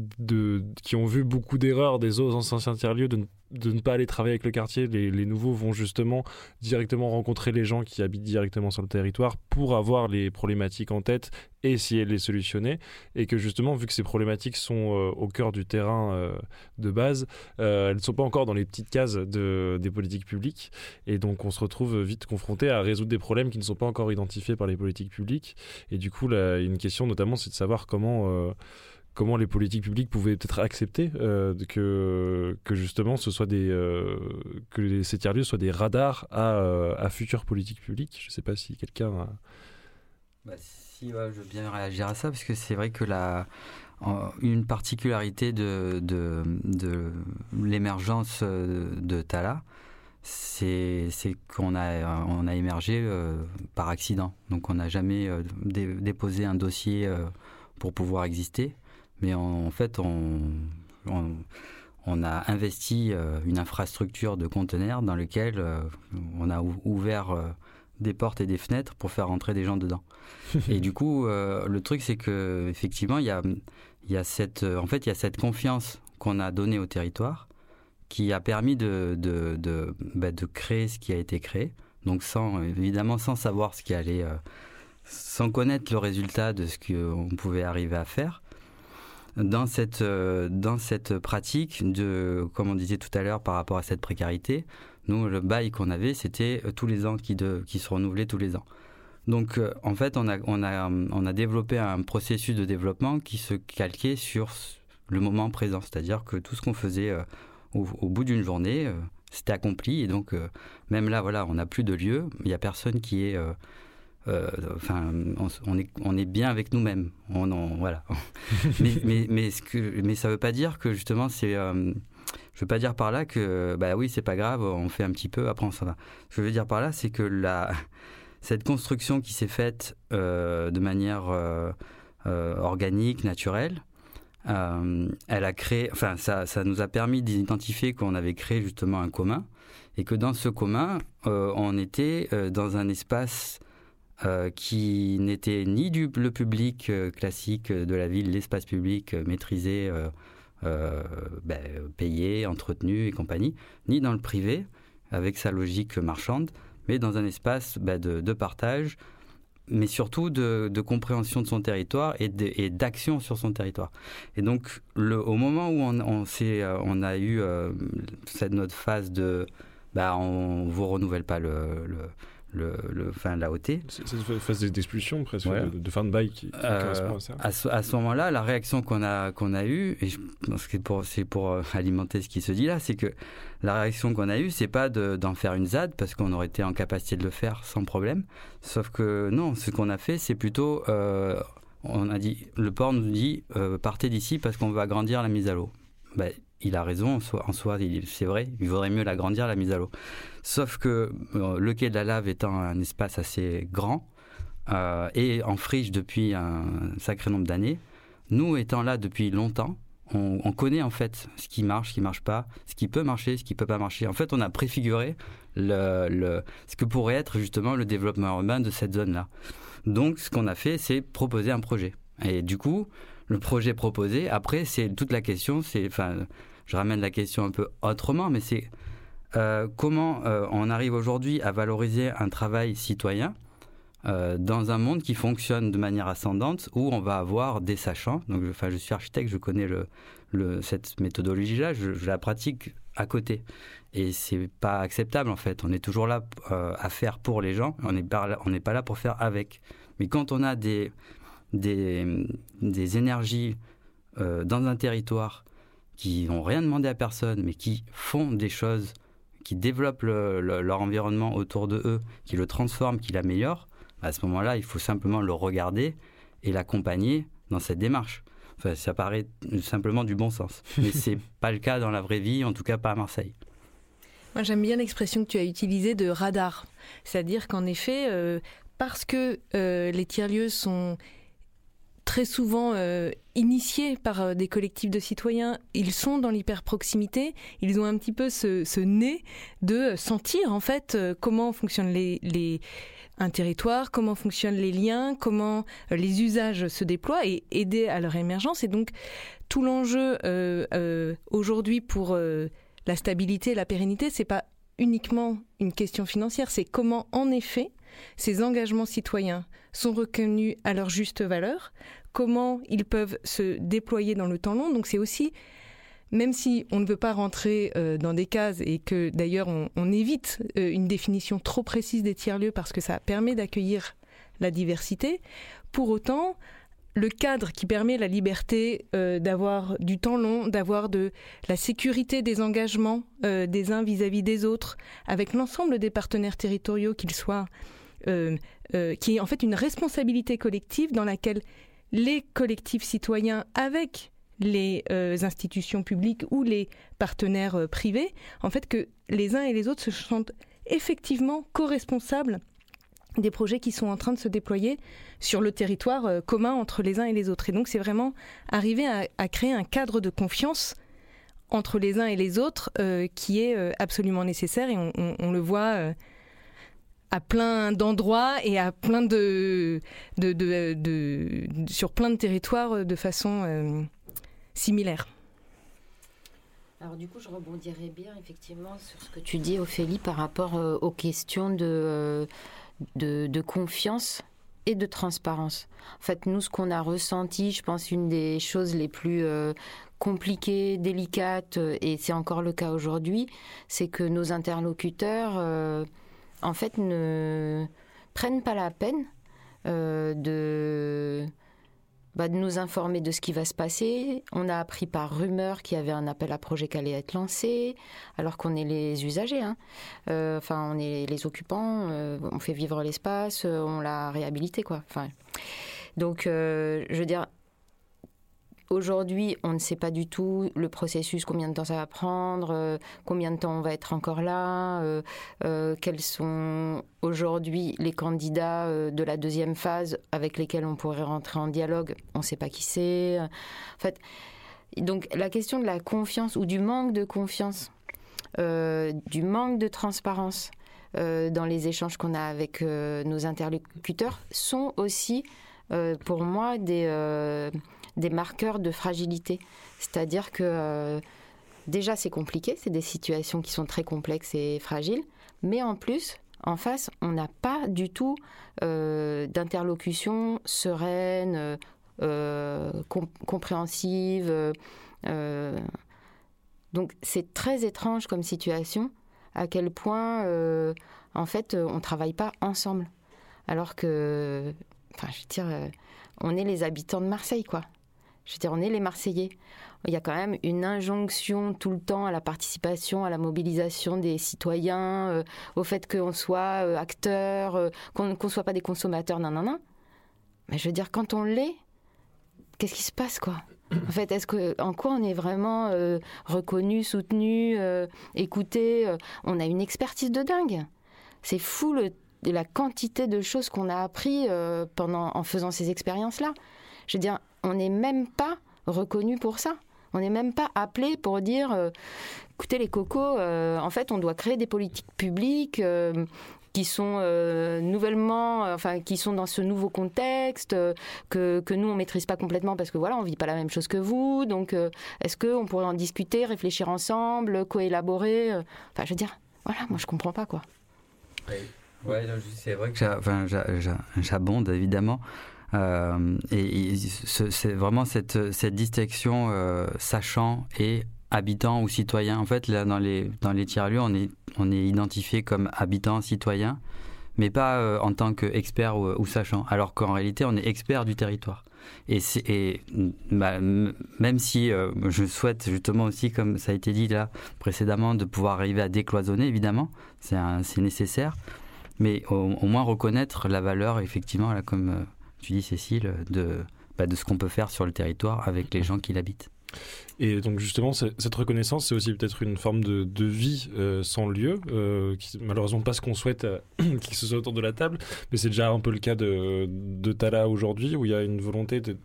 qui ont vu beaucoup d'erreurs des autres anciens tiers-lieux de, de, ne pas aller travailler avec le quartier. Les, nouveaux vont justement directement rencontrer les gens qui habitent directement sur le territoire pour avoir les problématiques en tête et essayer de les solutionner. Et que justement, vu que ces problématiques sont euh, au cœur du terrain euh, de base, euh, elles ne sont pas encore dans les petites cases de, des politiques publiques. Et donc, on se retrouve vite confronté à résoudre des problèmes qui ne sont pas encore identifiés par les politiques publiques. Et du coup, une question notamment, c'est de savoir comment comment les politiques publiques pouvaient peut-être accepter euh, que, justement ce soit des euh, que ces tiers-lieux soient des radars à, euh, à futures politiques publiques. Je ne sais pas si quelqu'un a... Bah, si, je veux bien réagir à ça parce que c'est vrai que la une particularité de, l'émergence de Tala, c'est qu'on a, on a émergé par accident. Donc on n'a jamais déposé un dossier pour pouvoir exister. Mais en, fait, on, on, a investi euh, une infrastructure de conteneurs dans lequel euh, on a ouvert euh, des portes et des fenêtres pour faire rentrer des gens dedans. (laughs) et du coup, le truc, c'est que effectivement, il y a, y a cette, en fait, il y a cette confiance qu'on a donnée au territoire qui a permis de, de, de, bah, de, créer ce qui a été créé. Donc, sans, évidemment, sans savoir ce qui allait, sans connaître le résultat de ce qu'on pouvait arriver à faire dans cette, euh, dans cette pratique de, comme on disait tout à l'heure par rapport à cette précarité, nous, le bail qu'on avait, c'était euh, tous les ans qui, de, qui se renouvelait tous les ans. Donc, euh, en fait, on a, on, a, on a développé un processus de développement qui se calquait sur le moment présent, c'est-à-dire que tout ce qu'on faisait au, bout d'une journée, c'était accompli. Et donc, même là, voilà, on n'a plus de lieu, il n'y a personne qui est enfin, on, est, on est bien avec nous-mêmes. On, voilà. (laughs) mais, mais, mais, ce que, mais ça veut pas dire que justement, c'est. Euh, je veux pas dire par là que, bah oui, c'est pas grave, on fait un petit peu, après on s'en va. Ce que je veux dire par là, c'est que la, (laughs) cette construction qui s'est faite euh, de manière organique, naturelle, elle a créé, enfin, ça, ça nous a permis d'identifier qu'on avait créé justement un commun et que dans ce commun, on était dans un espace euh, qui n'était ni du le public euh, classique de la ville, l'espace public euh, maîtrisé, ben, payé, entretenu et compagnie, ni dans le privé avec sa logique marchande, mais dans un espace ben, de, partage, mais surtout de, compréhension de son territoire et d'action sur son territoire. Et donc, au moment où on, a eu cette notre phase de, bah, on vous renouvelle pas le le, le enfin, la OT. C'est une phase d'expulsion presque, de, fin de bail qui, euh, correspond à ça. À ce, moment-là, la réaction qu'on a, qu'on a eue, et c'est pour, pour euh, alimenter ce qui se dit là, c'est que la réaction qu'on a eue, c'est pas d'en faire une ZAD, parce qu'on aurait été en capacité de le faire sans problème. Sauf que non, ce qu'on a fait, c'est plutôt, euh, on a dit, le port nous dit, partez d'ici parce qu'on veut agrandir la mise à l'eau. Ben, il a raison en soi, c'est vrai, il vaudrait mieux l'agrandir la mise à l'eau. Sauf que euh, le quai de la lave étant un espace assez grand euh, et en friche depuis un sacré nombre d'années, nous étant là depuis longtemps, on, connaît en fait ce qui marche, ce qui marche pas, ce qui peut marcher, ce qui peut pas marcher. En fait, on a préfiguré ce que pourrait être justement le développement urbain de cette zone-là. Donc, ce qu'on a fait, c'est proposer un projet. Et du coup, le projet proposé. Après, c'est toute la question, c'est, enfin, je ramène la question un peu autrement, mais c'est euh, comment euh, on arrive aujourd'hui à valoriser un travail citoyen euh, dans un monde qui fonctionne de manière ascendante où on va avoir des sachants. Donc, enfin, je suis architecte, je connais cette méthodologie-là, je, la pratique à côté. Et c'est pas acceptable en fait. On est toujours là à faire pour les gens, on n'est pas, là pour faire avec. Mais quand on a des énergies dans un territoire qui n'ont rien demandé à personne, mais qui font des choses, qui développent leur environnement autour de eux, qui le transforment, qui l'améliorent, à ce moment-là, il faut simplement le regarder et l'accompagner dans cette démarche. Enfin, ça paraît simplement du bon sens. (laughs) Mais c'est pas le cas dans la vraie vie, en tout cas pas à Marseille. Moi, j'aime bien l'expression que tu as utilisée de radar. C'est-à-dire qu'en effet, euh, parce que euh, les tiers-lieux sont très souvent euh, initiés par euh, des collectifs de citoyens, ils sont dans l'hyper-proximité, ils ont un petit peu ce, nez de sentir en fait euh, comment fonctionnent les, un territoire, comment fonctionnent les liens, comment les usages se déploient et aider à leur émergence. Et donc tout l'enjeu aujourd'hui pour la stabilité, la pérennité, c'est pas uniquement une question financière, c'est comment en effet ces engagements citoyens sont reconnus à leur juste valeur, comment ils peuvent se déployer dans le temps long? Donc c'est aussi, même si on ne veut pas rentrer euh, dans des cases et que d'ailleurs on, évite euh, une définition trop précise des tiers-lieux parce que ça permet d'accueillir la diversité, pour autant, le cadre qui permet la liberté euh, d'avoir du temps long, d'avoir de la sécurité des engagements des uns vis-à-vis des autres, avec l'ensemble des partenaires territoriaux, qu'ils soient, qui est en fait une responsabilité collective dans laquelle les collectifs citoyens avec les euh, institutions publiques ou les partenaires euh, privés, en fait que les uns et les autres se sentent effectivement co-responsables des projets qui sont en train de se déployer sur le territoire euh, commun entre les uns et les autres. Et donc c'est vraiment arriver à, créer un cadre de confiance entre les uns et les autres qui est absolument nécessaire et on le voit à plein d'endroits et à plein de, sur plein de territoires de façon euh, similaire. Alors du coup, je rebondirais bien effectivement sur ce que tu dis, Ophélie, par rapport euh, aux questions de, de, de, confiance et de transparence. En fait, nous, ce qu'on a ressenti, je pense, une des choses les plus euh, compliquées, délicates, et c'est encore le cas aujourd'hui, c'est que nos interlocuteurs en fait, ne prennent pas la peine euh, de, bah, de nous informer de ce qui va se passer. On a appris par rumeur qu'il y avait un appel à projet qui allait être lancé, alors qu'on est les usagers. Hein. Euh, enfin, on est les occupants, euh, on fait vivre l'espace, on l'a réhabilité, quoi. Enfin, donc, je veux dire, Aujourd'hui, on ne sait pas du tout le processus, combien de temps ça va prendre, euh, combien de temps on va être encore là, euh, euh, quels sont aujourd'hui les candidats de la deuxième phase avec lesquels on pourrait rentrer en dialogue. On ne sait pas qui c'est. En fait, donc la question de la confiance ou du manque de confiance, du manque de transparence dans les échanges qu'on a avec nos interlocuteurs sont aussi, pour moi, des des marqueurs de fragilité. C'est-à-dire que euh, déjà c'est compliqué, c'est des situations qui sont très complexes et fragiles, mais en plus, en face, on n'a pas du tout euh, d'interlocution sereine, euh, compréhensive. donc c'est très étrange comme situation, à quel point, en fait, on ne travaille pas ensemble. Alors que, enfin, je veux dire, on est les habitants de Marseille, quoi. Je veux dire, on est les Marseillais. Il y a quand même une injonction tout le temps à la participation, à la mobilisation des citoyens, euh, au fait qu'on soit euh, acteur, euh, qu'on ne soit pas des consommateurs, non, non, non. Mais je veux dire, quand on l'est, qu'est-ce qui se passe, quoi? En fait, est-ce que, en quoi on est vraiment reconnu, soutenu, écouté On a une expertise de dingue. C'est fou la quantité de choses qu'on a appris pendant, en faisant ces expériences-là. Je veux dire, on n'est même pas reconnu pour ça. On n'est même pas appelé pour dire, euh, écoutez les cocos, euh, en fait, on doit créer des politiques publiques euh, qui sont nouvellement, enfin, qui sont dans ce nouveau contexte, que, que, nous, on maîtrise pas complètement parce que voilà, on vit pas la même chose que vous. Donc, est-ce qu'on pourrait en discuter, réfléchir ensemble, coélaborer Enfin, je veux dire, voilà, moi, je comprends pas, quoi. Ouais, c'est vrai que j'abonde, évidemment. Et, c'est vraiment cette, distinction sachant et habitant ou citoyen. En fait, là, dans les, dans les tiers-lieux, on est, on est identifié comme habitant, citoyen, mais pas euh, en tant qu'expert ou, ou, sachant. Alors qu'en réalité, on est expert du territoire. Et, bah, même si euh, je souhaite justement aussi, comme ça a été dit là précédemment, de pouvoir arriver à décloisonner, évidemment, c'est nécessaire, mais au, moins reconnaître la valeur, effectivement, là, comme euh, tu dis Cécile, de, bah, de ce qu'on peut faire sur le territoire avec les gens qui l'habitent. Et donc justement, cette reconnaissance, c'est aussi peut-être une forme de, vie euh, sans lieu, euh, qui malheureusement pas ce qu'on souhaite euh, (clears throat) qu'il se soit autour de la table, mais c'est déjà un peu le cas de, de Tala aujourd'hui, où il y a une volonté de,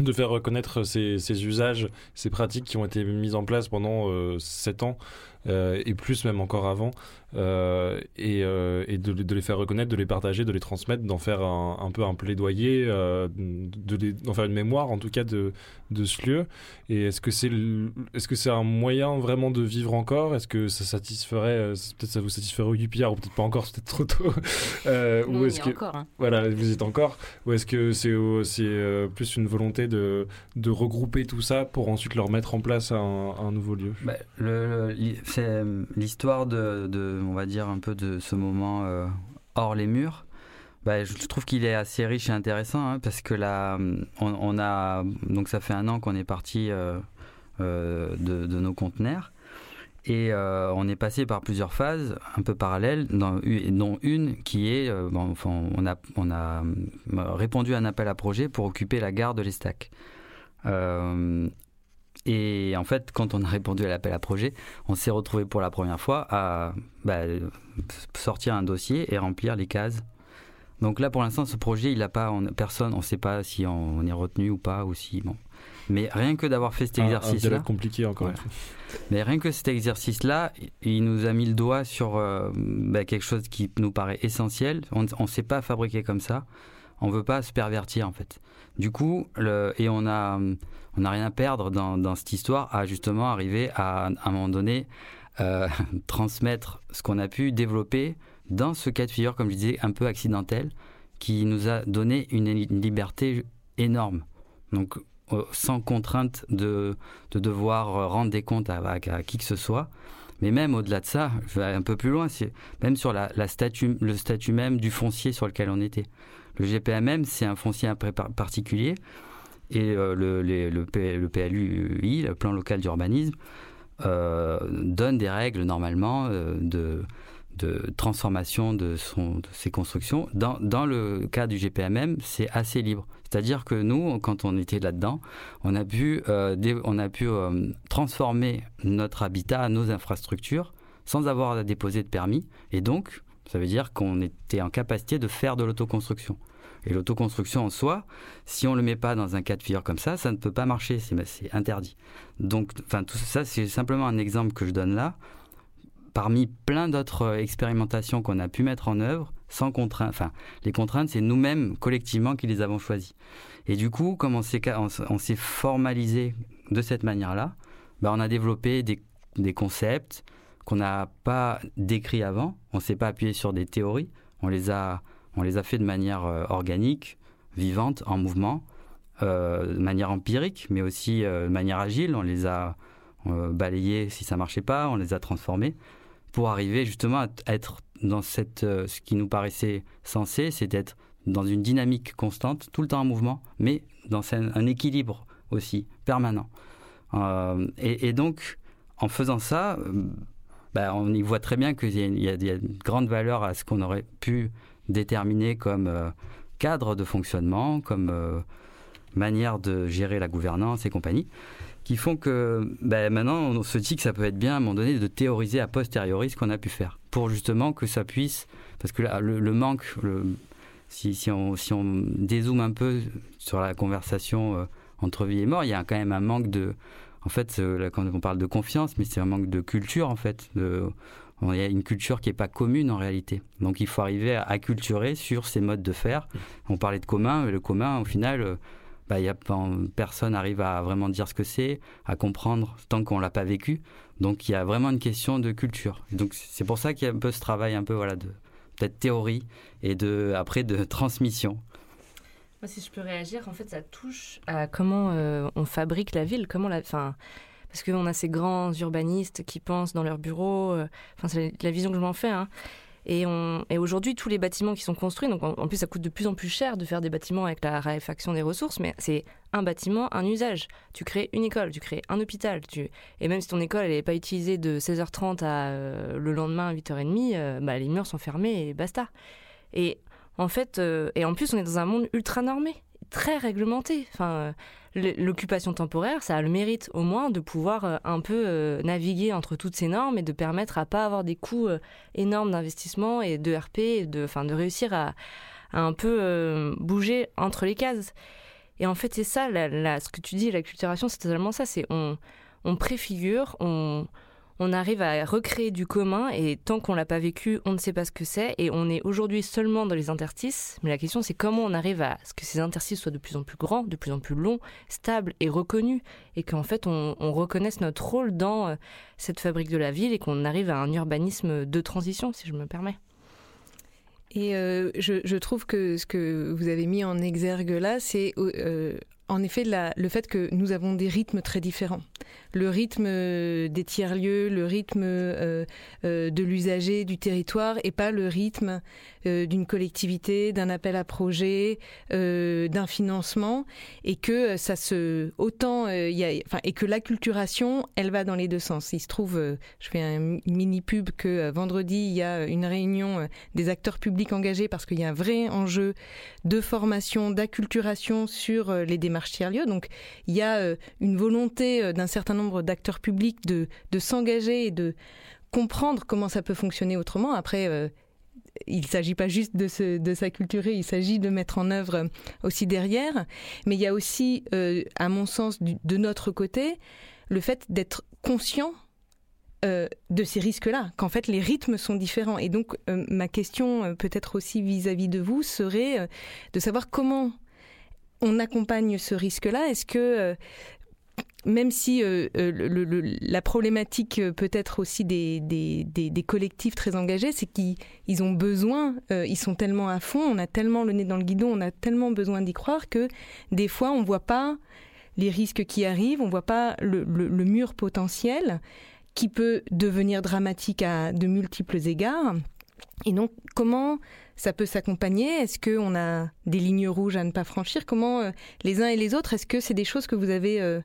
de faire reconnaître ces, ces, usages, ces pratiques qui ont été mises en place pendant sept ans, et plus même encore avant, euh, et, euh, et de, de, les faire reconnaître, de les partager, de les transmettre, d'en faire un, un, peu un plaidoyer, euh, d'en faire une mémoire en tout cas de, de ce lieu. Et est-ce que c'est est-ce que c'est un moyen vraiment de vivre encore? Est-ce que ça satisferait peut-être ça vous satisferait au Yupillard ou peut-être pas encore, c'est peut-être trop tôt. (laughs) euh, ou est-ce que encore, hein. voilà vous êtes encore Ou est-ce que c'est c'est plus une volonté de, de regrouper tout ça pour ensuite leur mettre en place un, un nouveau lieu? Bah, le, C'est l'histoire de, de on va dire, un peu de ce moment euh, hors les murs, bah, je trouve qu'il est assez riche et intéressant hein, parce que là, on, a donc ça fait un an qu'on est parti euh, euh, de, nos conteneurs et on est passé par plusieurs phases un peu parallèles, dont, une qui est, enfin, on a on a répondu à un appel à projet pour occuper la gare de l'Estac. Et en fait, quand on a répondu à l'appel à projet, on s'est retrouvé pour la première fois à bah, sortir un dossier et remplir les cases. Donc là, pour l'instant, ce projet, il n'a pas, personne, on ne sait pas si on, est retenu ou pas, ou si bon. Mais rien que d'avoir fait cet exercice-là, compliqué encore. Mais rien que cet exercice-là, il nous a mis le doigt sur euh, bah, quelque chose qui nous paraît essentiel. On ne sait pas fabriquer comme ça. On veut pas se pervertir en fait. Du coup, et on a on n'a rien à perdre dans, cette histoire à justement arriver à, un moment donné euh, (laughs) transmettre ce qu'on a pu développer dans ce cas de figure, comme je disais, un peu accidentel, qui nous a donné une, liberté énorme. Donc, sans contrainte de, de, devoir rendre des comptes à, qui que ce soit. Mais même au-delà de ça, je vais un peu plus loin, même sur le statut même du foncier sur lequel on était. Le GPMM, c'est un foncier particulier et euh, le, PLUI, le plan local d'urbanisme, euh, donne des règles normalement euh, de, transformation de, son, ses constructions. Dans, dans le cas du GPMM, c'est assez libre. C'est-à-dire que nous, quand on était là-dedans, on a pu, on a pu transformer notre habitat, nos infrastructures, sans avoir à déposer de permis. Et donc, ça veut dire qu'on était en capacité de faire de l'autoconstruction. Et l'autoconstruction en soi, si on ne le met pas dans un cas de figure comme ça, ça ne peut pas marcher, c'est interdit. Donc, enfin, tout ça, c'est simplement un exemple que je donne là, parmi plein d'autres euh, expérimentations qu'on a pu mettre en œuvre, sans contrainte. Enfin, les contraintes, c'est nous-mêmes, collectivement, qui les avons choisies. Et du coup, comme on s'est formalisé de cette manière-là, ben, on a développé des, des concepts qu'on n'a pas décrits avant, on ne s'est pas appuyé sur des théories, on les a on les a fait de manière euh, organique, vivante, en mouvement, euh, de manière empirique, mais aussi euh, de manière agile. On les a balayés si ça marchait pas, on les a transformés pour arriver justement à être dans cette, ce qui nous paraissait censé, c'est d'être dans une dynamique constante, tout le temps en mouvement, mais dans un, équilibre aussi permanent. et, donc, en faisant ça, bah, on y voit très bien qu'il y, a une grande valeur à ce qu'on aurait pu déterminés comme euh, cadre de fonctionnement, comme euh, manière de gérer la gouvernance et compagnie, qui font que ben, maintenant on se dit que ça peut être bien à un moment donné de théoriser a posteriori ce qu'on a pu faire, pour justement que ça puisse, parce que le, manque, si, si, on, si on dézoome un peu sur la conversation euh, entre vie et mort, il y a quand même un manque de, en fait, quand on parle de confiance, mais c'est un manque de culture en fait. Il y a une culture qui n'est pas commune en réalité. Donc il faut arriver à acculturer sur ces modes de faire. On parlait de commun, mais le commun, au final, bah, y a, personne n'arrive à vraiment dire ce que c'est, à comprendre tant qu'on l'a pas vécu. Donc il y a vraiment une question de culture. Donc c'est pour ça qu'il y a un peu ce travail un peu voilà de peut-être théorie et de après de transmission. Moi, si je peux réagir, en fait, ça touche à comment euh, on fabrique la ville, comment la, enfin, parce qu'on a ces grands urbanistes qui pensent dans leur bureau. Euh, enfin, c'est la vision que je m'en fais. Hein. Et, aujourd'hui, tous les bâtiments qui sont construits, donc en, plus, ça coûte de plus en plus cher de faire des bâtiments avec la raréfaction des ressources, mais c'est un bâtiment, un usage. Tu crées une école, tu crées un hôpital. Tu... Et même si ton école n'est pas utilisée de 16h30 à euh, le lendemain 8h30, euh, bah, les murs sont fermés et basta. Et en fait, et en plus, on est dans un monde ultra normé, très réglementé. Enfin, l'occupation temporaire, ça a le mérite au moins de pouvoir euh, un peu euh, naviguer entre toutes ces normes et de permettre à pas avoir des coûts euh, énormes d'investissement et de RP, de, enfin, de réussir à, un peu bouger entre les cases. Et en fait, c'est ça, ce que tu dis, la culturation, c'est totalement ça. C'est on préfigure, on, on arrive à recréer du commun et tant qu'on l'a pas vécu, on ne sait pas ce que c'est et on est aujourd'hui seulement dans les interstices. Mais la question c'est comment on arrive à ce que ces interstices soient de plus en plus grands, de plus en plus longs, stables et reconnus et qu'en fait on, reconnaisse notre rôle dans euh, cette fabrique de la ville et qu'on arrive à un urbanisme de transition, si je me permets. Et euh, je, trouve que ce que vous avez mis en exergue là, c'est euh, en effet le fait que nous avons des rythmes très différents le rythme euh, des tiers-lieux, le rythme euh, euh, de l'usager du territoire et pas le rythme d'une collectivité, d'un appel à projet, d'un financement et que ça se autant et que l'acculturation elle va dans les deux sens. Il se trouve, je fais un mini pub que vendredi il y a une réunion des acteurs publics engagés parce qu'il y a un vrai enjeu de formation, d'acculturation sur les démarches tiers-lieux. Donc il y a une volonté d'un certain nombre d'acteurs publics de, de s'engager et de comprendre comment ça peut fonctionner autrement. Après, euh, il ne s'agit pas juste de, de s'acculturer, il s'agit de mettre en œuvre aussi derrière. Mais il y a aussi, euh, à mon sens, de notre côté, le fait d'être conscient euh, de ces risques-là, qu'en fait les rythmes sont différents. Et donc ma question, peut-être aussi vis-à-vis de vous, serait de savoir comment on accompagne ce risque-là. Est-ce que même si euh, euh, la problématique euh, peut être aussi des, des, collectifs très engagés, c'est qu'ils ont besoin, ils sont tellement à fond, on a tellement le nez dans le guidon, on a tellement besoin d'y croire que des fois on ne voit pas les risques qui arrivent, on ne voit pas le, mur potentiel qui peut devenir dramatique à de multiples égards. Et donc comment ça peut s'accompagner? Est-ce qu'on a des lignes rouges à ne pas franchir? Comment les uns et les autres, est-ce que c'est des choses que vous avez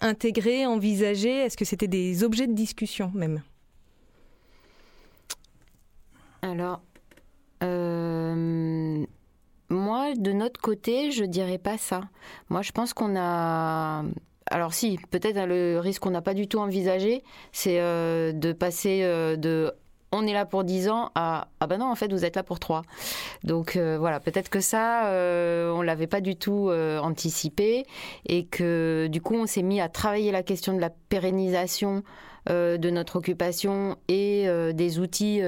intégrer, envisager Est-ce que c'était des objets de discussion même? Alors, euh, moi, de notre côté, je dirais pas ça. Moi, je pense qu'on a alors si, peut-être hein, le risque qu'on n'a pas du tout envisagé, c'est euh, de passer euh, de on est là pour 10 ans à ah ben non en fait vous êtes là pour 3. Donc euh, voilà, peut-être que ça euh, on l'avait pas du tout euh, anticipé et que du coup on s'est mis à travailler la question de la pérennisation de notre occupation et des outils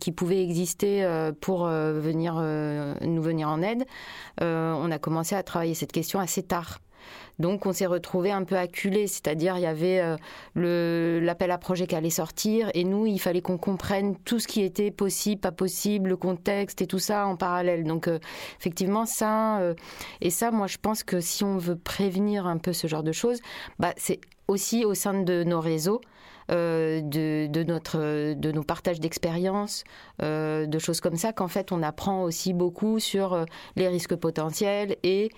qui pouvaient exister pour nous venir en aide. on a commencé à travailler cette question assez tard. Donc on s'est retrouvé un peu acculé, c'est-à-dire il y avait euh, l'appel à projet qui allait sortir et nous il fallait qu'on comprenne tout ce qui était possible, pas possible, le contexte et tout ça en parallèle. Donc euh, effectivement ça euh, et ça moi je pense que si on veut prévenir un peu ce genre de choses, bah c'est aussi au sein de nos réseaux euh, de, notre, de nos partages d'expériences, euh, de choses comme ça, qu'en fait on apprend aussi beaucoup sur euh, les risques potentiels et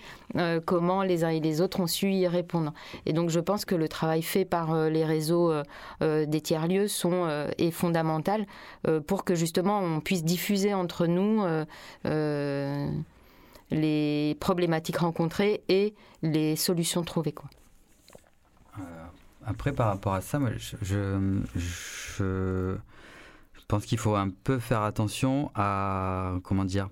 comment les uns et les autres ont su y répondre. Et donc je pense que le travail fait par les réseaux des tiers-lieux sont, est fondamental pour que justement on puisse diffuser entre nous les problématiques rencontrées et les solutions trouvées. Après, par rapport à ça, moi, je, je, pense qu'il faut un peu faire attention à, comment dire,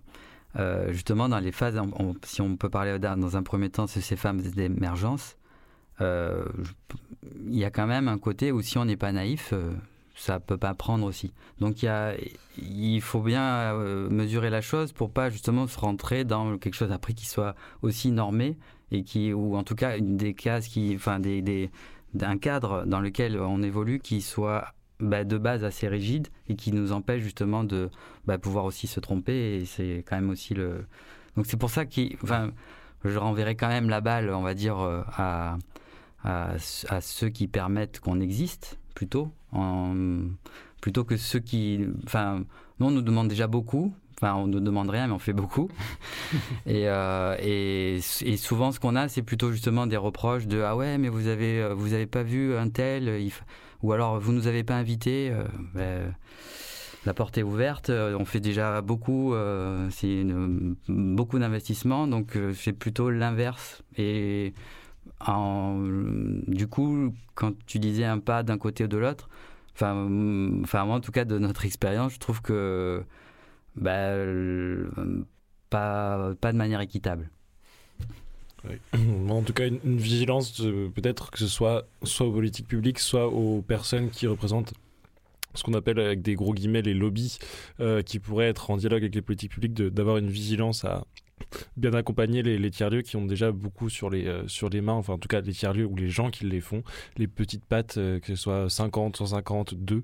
euh, justement dans les phases, si on peut parler dans un premier temps de ces phases d'émergence, euh, il y a quand même un côté où si on n'est pas naïf, euh, ça peut pas prendre aussi. Donc il, faut bien mesurer la chose pour pas justement se rentrer dans quelque chose après qui soit aussi normé et qui, ou en tout cas des cases qui, enfin des d'un cadre dans lequel on évolue qui soit bah, de base assez rigide et qui nous empêche justement de bah, pouvoir aussi se tromper. Et c'est quand même aussi le. Donc c'est pour ça que enfin, je renverrai quand même la balle, on va dire, euh, à, à, ceux qui permettent qu'on existe plutôt, plutôt que ceux qui. Enfin, nous, on nous demande déjà beaucoup. Enfin, on ne demande rien, mais on fait beaucoup. (laughs) et, euh, et, et, souvent, ce qu'on a, c'est plutôt justement des reproches de ah ouais, mais vous avez euh, vous avez pas vu un tel. Il ou alors vous nous avez pas invités. Euh, ben, la porte est ouverte. Euh, on fait déjà beaucoup, euh, c'est beaucoup d'investissements, donc c'est plutôt l'inverse. Et en, du coup, quand tu disais un pas d'un côté ou de l'autre, enfin, enfin moi en tout cas de notre expérience, je trouve que bah, pas, pas de manière équitable. (clears throat) En tout cas, une, vigilance peut-être que ce soit soit aux politiques publiques, soit aux personnes qui représentent ce qu'on appelle avec des gros guillemets les lobbies, euh, qui pourraient être en dialogue avec les politiques publiques, d'avoir une vigilance à, bien accompagner les, tiers-lieux qui ont déjà beaucoup sur les, euh, sur les mains, enfin en tout cas les tiers-lieux ou les gens qui les font, les petites pattes, euh, que ce soit 50, 150, 2,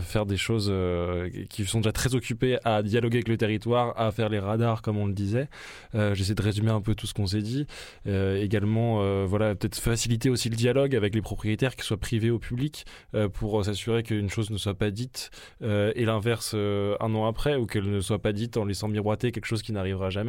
faire des choses euh, qui sont déjà très occupées à dialoguer avec le territoire, à faire les radars comme on le disait. J'essaie de résumer un peu tout ce qu'on s'est dit. également, voilà, peut-être faciliter aussi le dialogue avec les propriétaires, qu'ils soient privés ou publics, pour s'assurer qu'une chose ne soit pas dite et l'inverse un an après, ou qu'elle ne soit pas dite en laissant miroiter quelque chose qui n'arrivera jamais.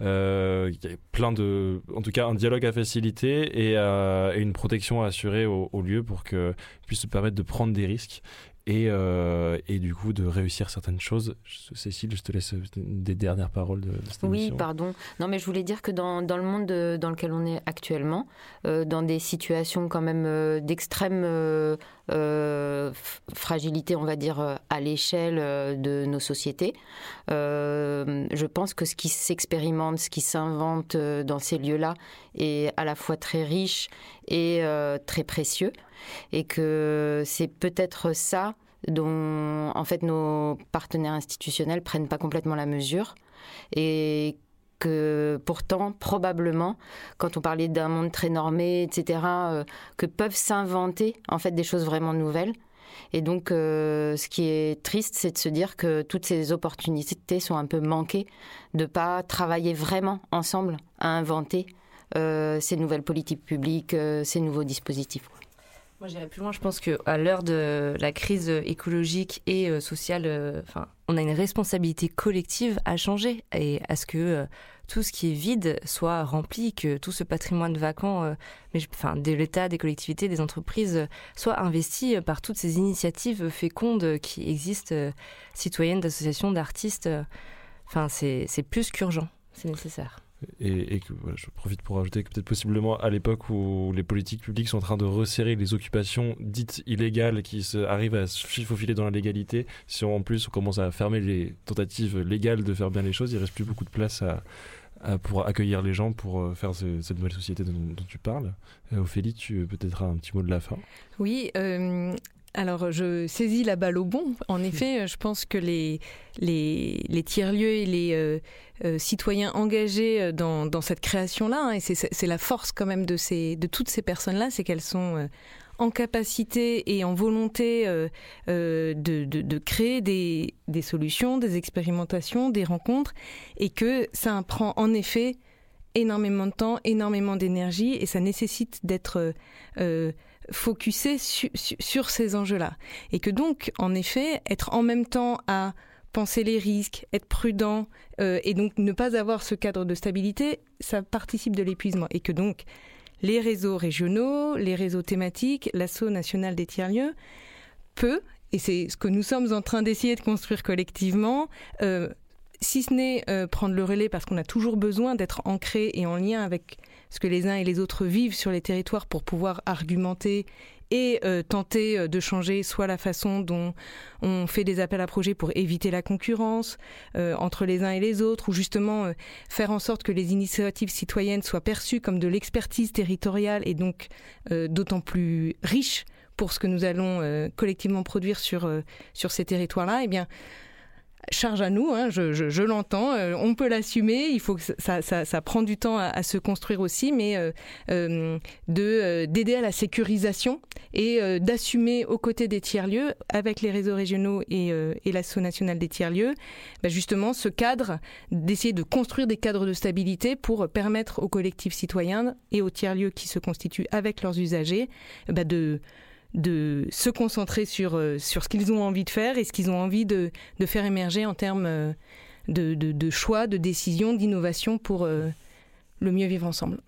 Euh, il y a plein de, en tout cas, un dialogue à faciliter et, euh, une protection à assurer au, lieu pour que puisse se permettre de prendre des risques et, euh, et, du coup de réussir certaines choses. Cécile, je te laisse des dernières paroles de, cette Oui, pardon. Non, mais je voulais dire que dans, dans le monde dans lequel on est actuellement, dans des situations quand même d'extrême fragilité, on va dire, à l'échelle de nos sociétés, je pense que ce qui s'expérimente, ce qui s'invente dans ces lieux-là est à la fois très riche et très précieux. Et que c'est peut-être ça dont en fait nos partenaires institutionnels prennent pas complètement la mesure. Et que pourtant probablement quand on parlait d'un monde très normé etc euh, que peuvent s'inventer en fait des choses vraiment nouvelles. Et donc euh, ce qui est triste c'est de se dire que toutes ces opportunités sont un peu manquées de pas travailler vraiment ensemble à inventer euh, ces nouvelles politiques publiques ces nouveaux dispositifs moi, j'irais plus loin. Je pense qu'à l'heure de la crise écologique et euh, sociale, euh, enfin, on a une responsabilité collective à changer et à ce que euh, tout ce qui est vide soit rempli, que tout ce patrimoine vacant, de l'État, des collectivités, des entreprises, soit investi par toutes ces initiatives fécondes qui existent, citoyennes, d'associations, d'artistes. Enfin, c'est plus qu'urgent, c'est nécessaire et, je profite pour rajouter que peut-être possiblement à l'époque où les politiques publiques sont en train de resserrer les occupations dites illégales qui se, arrivent à se faufiler dans la légalité, si en plus on commence à fermer les tentatives légales de faire bien les choses, il reste plus beaucoup de place pour accueillir les gens pour euh, faire cette nouvelle société dont, tu parles. Euh, Ophélie, tu peut-être un petit mot de la fin? Oui, euh, alors, je saisis la balle au bon. En effet, je pense que les, les, les tiers-lieux et les euh, euh, citoyens engagés euh, dans, dans cette création-là, hein, et c'est la force quand même de, ces, de toutes ces personnes-là, c'est qu'elles sont en capacité et en volonté de, de, de, créer des, des, solutions, des expérimentations, des rencontres, et que ça prend en effet énormément de temps, énormément d'énergie, et ça nécessite d'être focuser sur ces enjeux-là. Et que donc, en effet, être en même temps à penser les risques, être prudent, euh, et donc ne pas avoir ce cadre de stabilité, ça participe de l'épuisement. Et que donc, les réseaux régionaux, les réseaux thématiques, l'assaut national des tiers-lieux, peut, et c'est ce que nous sommes en train d'essayer de construire collectivement, euh, si ce n'est euh, prendre le relais parce qu'on a toujours besoin d'être ancré et en lien avec ce que les uns et les autres vivent sur les territoires pour pouvoir argumenter et euh, tenter euh, de changer soit la façon dont on fait des appels à projets pour éviter la concurrence euh, entre les uns et les autres, ou justement faire en sorte que les initiatives citoyennes soient perçues comme de l'expertise territoriale et donc d'autant plus riches pour ce que nous allons collectivement produire sur, sur ces territoires-là, eh bien, charge à nous, hein, je, l'entends, euh, on peut l'assumer, il faut que ça, prend du temps à, se construire aussi, mais euh, euh, de d'aider à la sécurisation et d'assumer aux côtés des tiers-lieux, avec les réseaux régionaux et, l'Asso national des tiers-lieux, bah, justement ce cadre, d'essayer de construire des cadres de stabilité pour permettre aux collectifs citoyens et aux tiers-lieux qui se constituent avec leurs usagers bah, de de se concentrer sur, euh, sur ce qu'ils ont envie de faire et ce qu'ils ont envie de, faire émerger en termes euh, de, de, choix, de décisions, d'innovation pour euh, le mieux vivre ensemble.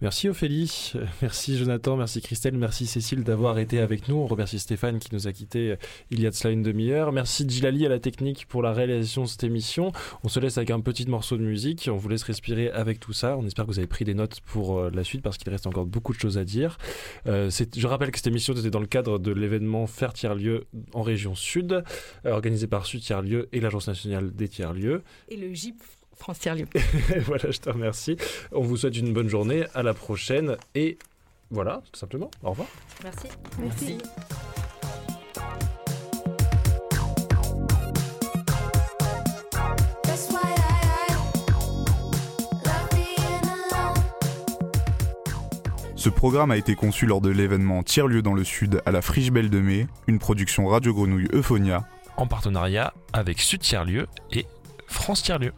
Merci Ophélie, (laughs) merci Jonathan, merci Christelle, merci Cécile d'avoir été avec nous. On remercie Stéphane qui nous a quittés euh, il y a de cela une demi-heure. Merci Djilali à la technique pour la réalisation de cette émission. On se laisse avec un petit morceau de musique. On vous laisse respirer avec tout ça. On espère que vous avez pris des notes pour euh, la suite parce qu'il reste encore beaucoup de choses à dire. Euh, je rappelle que cette émission était dans le cadre de l'événement Faire tiers-lieu en région sud, organisé par Sud Tiers-lieu et l'Agence nationale des tiers-lieux. Et le GIP France Tiers-Lieu. (laughs) voilà, je te remercie. On vous souhaite une bonne journée. À la prochaine. Et voilà, tout simplement. Au revoir. Merci. Merci. Ce programme a été conçu lors de l'événement Tiers-lieu dans le Sud à la Friche Belle de Mai, une production Radio Grenouille Euphonia. En partenariat avec Sud Tiers-lieu et France Tiers-lieu.